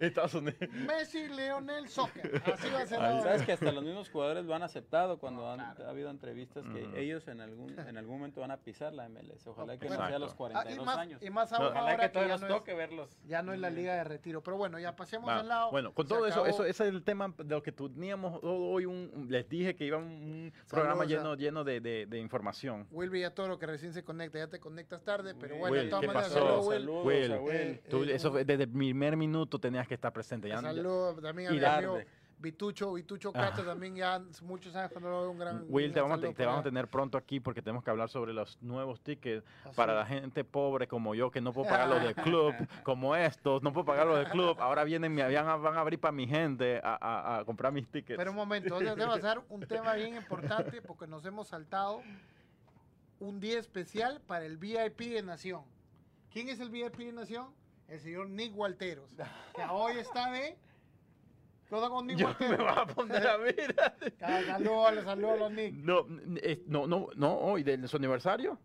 Estados Unidos. Messi, Leonel, soccer. Así va a ser. Sabes que hasta los mismos jugadores lo han aceptado cuando han, ha habido entrevistas que ellos en algún, en algún momento van a pisar la MLS. Ojalá que no sea a los 42 ah, y más, años. Y más ahora, Ojalá que todavía nos toque verlos. Ya no es la liga de retiro. Pero bueno, ya pasemos al lado. Bueno, con todo eso, eso, ese es el tema de lo que teníamos hoy. Un, les dije que iba un programa lleno, lleno de, de, de información. Will Villatoro, que recién se conecta, ya te conectas tarde, pero bueno, Will, ¿qué pasó? Saludos, Will. Eh, tú, eh, eso desde el primer minuto tenías que estar presente. Ya, saludos también a mi amigo Vitucho, Vitucho Castro también ya muchos años cuando lo veo un gran... Will, te, vamos, te, vamos, a tener pronto aquí porque tenemos que hablar sobre los nuevos tickets para la gente pobre como yo que no puedo pagar los del club, <laughs> como estos, no puedo pagar los del club. Ahora vienen, me van a, van a abrir para mi gente a, a, comprar mis tickets. Pero un momento, entonces <laughs> debo hacer un tema bien importante porque nos hemos saltado un día especial para el VIP de Nación. ¿Quién es el VIP de Nación? El señor Nick Walteros, que hoy está de... Todo con Nick Yo Walteros. me va a poner a ver. <laughs> saludos, saludos Nick. No, no, no, no, hoy de su aniversario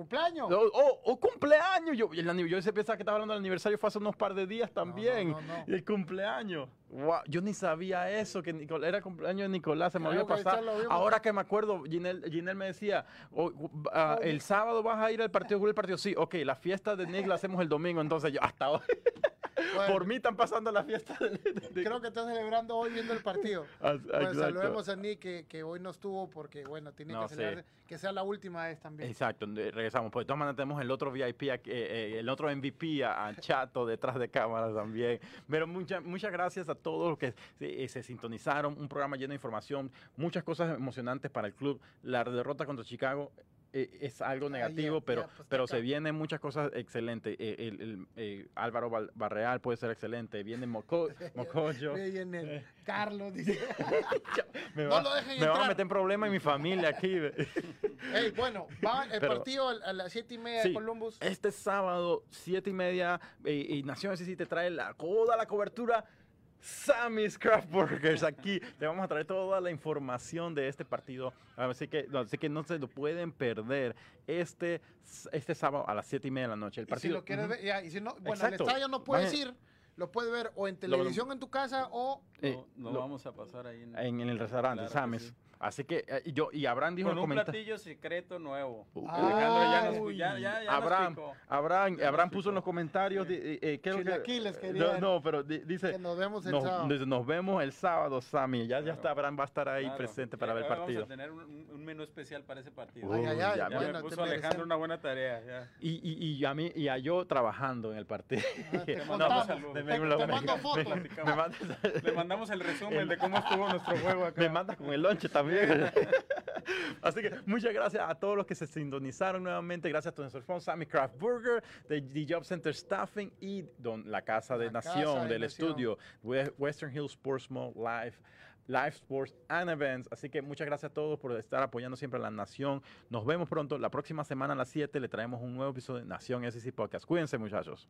cumpleaños. Oh, oh, cumpleaños. Yo, el, yo pensaba que estaba hablando del aniversario, fue hace unos par de días también. y el cumpleaños. Wow, yo ni sabía eso, que era cumpleaños de Nicolás, se me había pasado. Ahora que me acuerdo, Ginel, me decía, oh, ah, el sábado vas a ir al partido, el partido, sí, ok, la fiesta de Nick la hacemos el domingo, entonces yo, hasta hoy. <laughs> Por mí están pasando la fiesta. <laughs> Creo que están celebrando hoy viendo el partido. <laughs> Ah, pues saludemos a Nick que, que, hoy no estuvo porque, bueno, tiene que celebrar, que sea la última vez también. Exacto, regresamos. Pues de todas maneras tenemos el otro VIP, eh, eh, el otro MVP a, Chato detrás de cámaras también. Pero muchas muchas gracias a todos los que se, se, sintonizaron. Un programa lleno de información, muchas cosas emocionantes para el club. La derrota contra Chicago eh, es algo negativo, pero, pues, pero se vienen muchas cosas excelentes. Eh, el, eh, Álvaro Barreal puede ser excelente. Viene Moco, <laughs> Mocoyo. Viene <laughs> Carlos, dice. <laughs> me va, me a meter en problemas en mi familia aquí. bueno, va el partido a las siete y media de Columbus. Este sábado, siete y media, y Nación sí te trae la, toda la cobertura Sammy's Craft Burgers. Aquí te vamos a traer toda la información de este partido. Así que, así que no se lo pueden perder este, este sábado a las 7 y media de la noche. El partido, y si lo quieres ver, y si no, bueno, el estadio no puedes ir lo puedes ver o en televisión en tu casa o... Eh, lo, vamos a pasar ahí en, en, el restaurante, Sammy's. Así que eh, yo y Abraham dijo Con un platillo secreto nuevo. Alejandro ya, nos, ya, ya, ya Abraham, Abraham, Abraham puso en los comentarios eh, eh, que, no, no, pero dice que nos vemos el sábado. Nos vemos el sábado, Sammy. Ya, ya está Abraham va a estar ahí presente para ver el partido. Vamos a tener un, un, menú especial para ese partido. ay, ay, ay, ya, bueno, puso Alejandro una buena tarea. Ya. Y, y, y, a mí y a yo trabajando en el partido. Ah, te, <laughs> mandamos, te, mando <laughs> fotos. Le mandamos el resumen de cómo estuvo nuestro juego acá. Me manda con el lonche también. <laughs> Así que muchas gracias a todos los que se sintonizaron nuevamente. Gracias a nuestro sponsor, Sammy Craft Burger, de The Job Center Staffing y don, la Casa de Nación del estudio, Western Hills Sports Mall Live. Live Sports and Events. Así que muchas gracias a todos por estar apoyando siempre a la Nación. Nos vemos pronto. La próxima semana a las 7 le traemos un nuevo episodio de Nación SC Podcast. Cuídense, muchachos.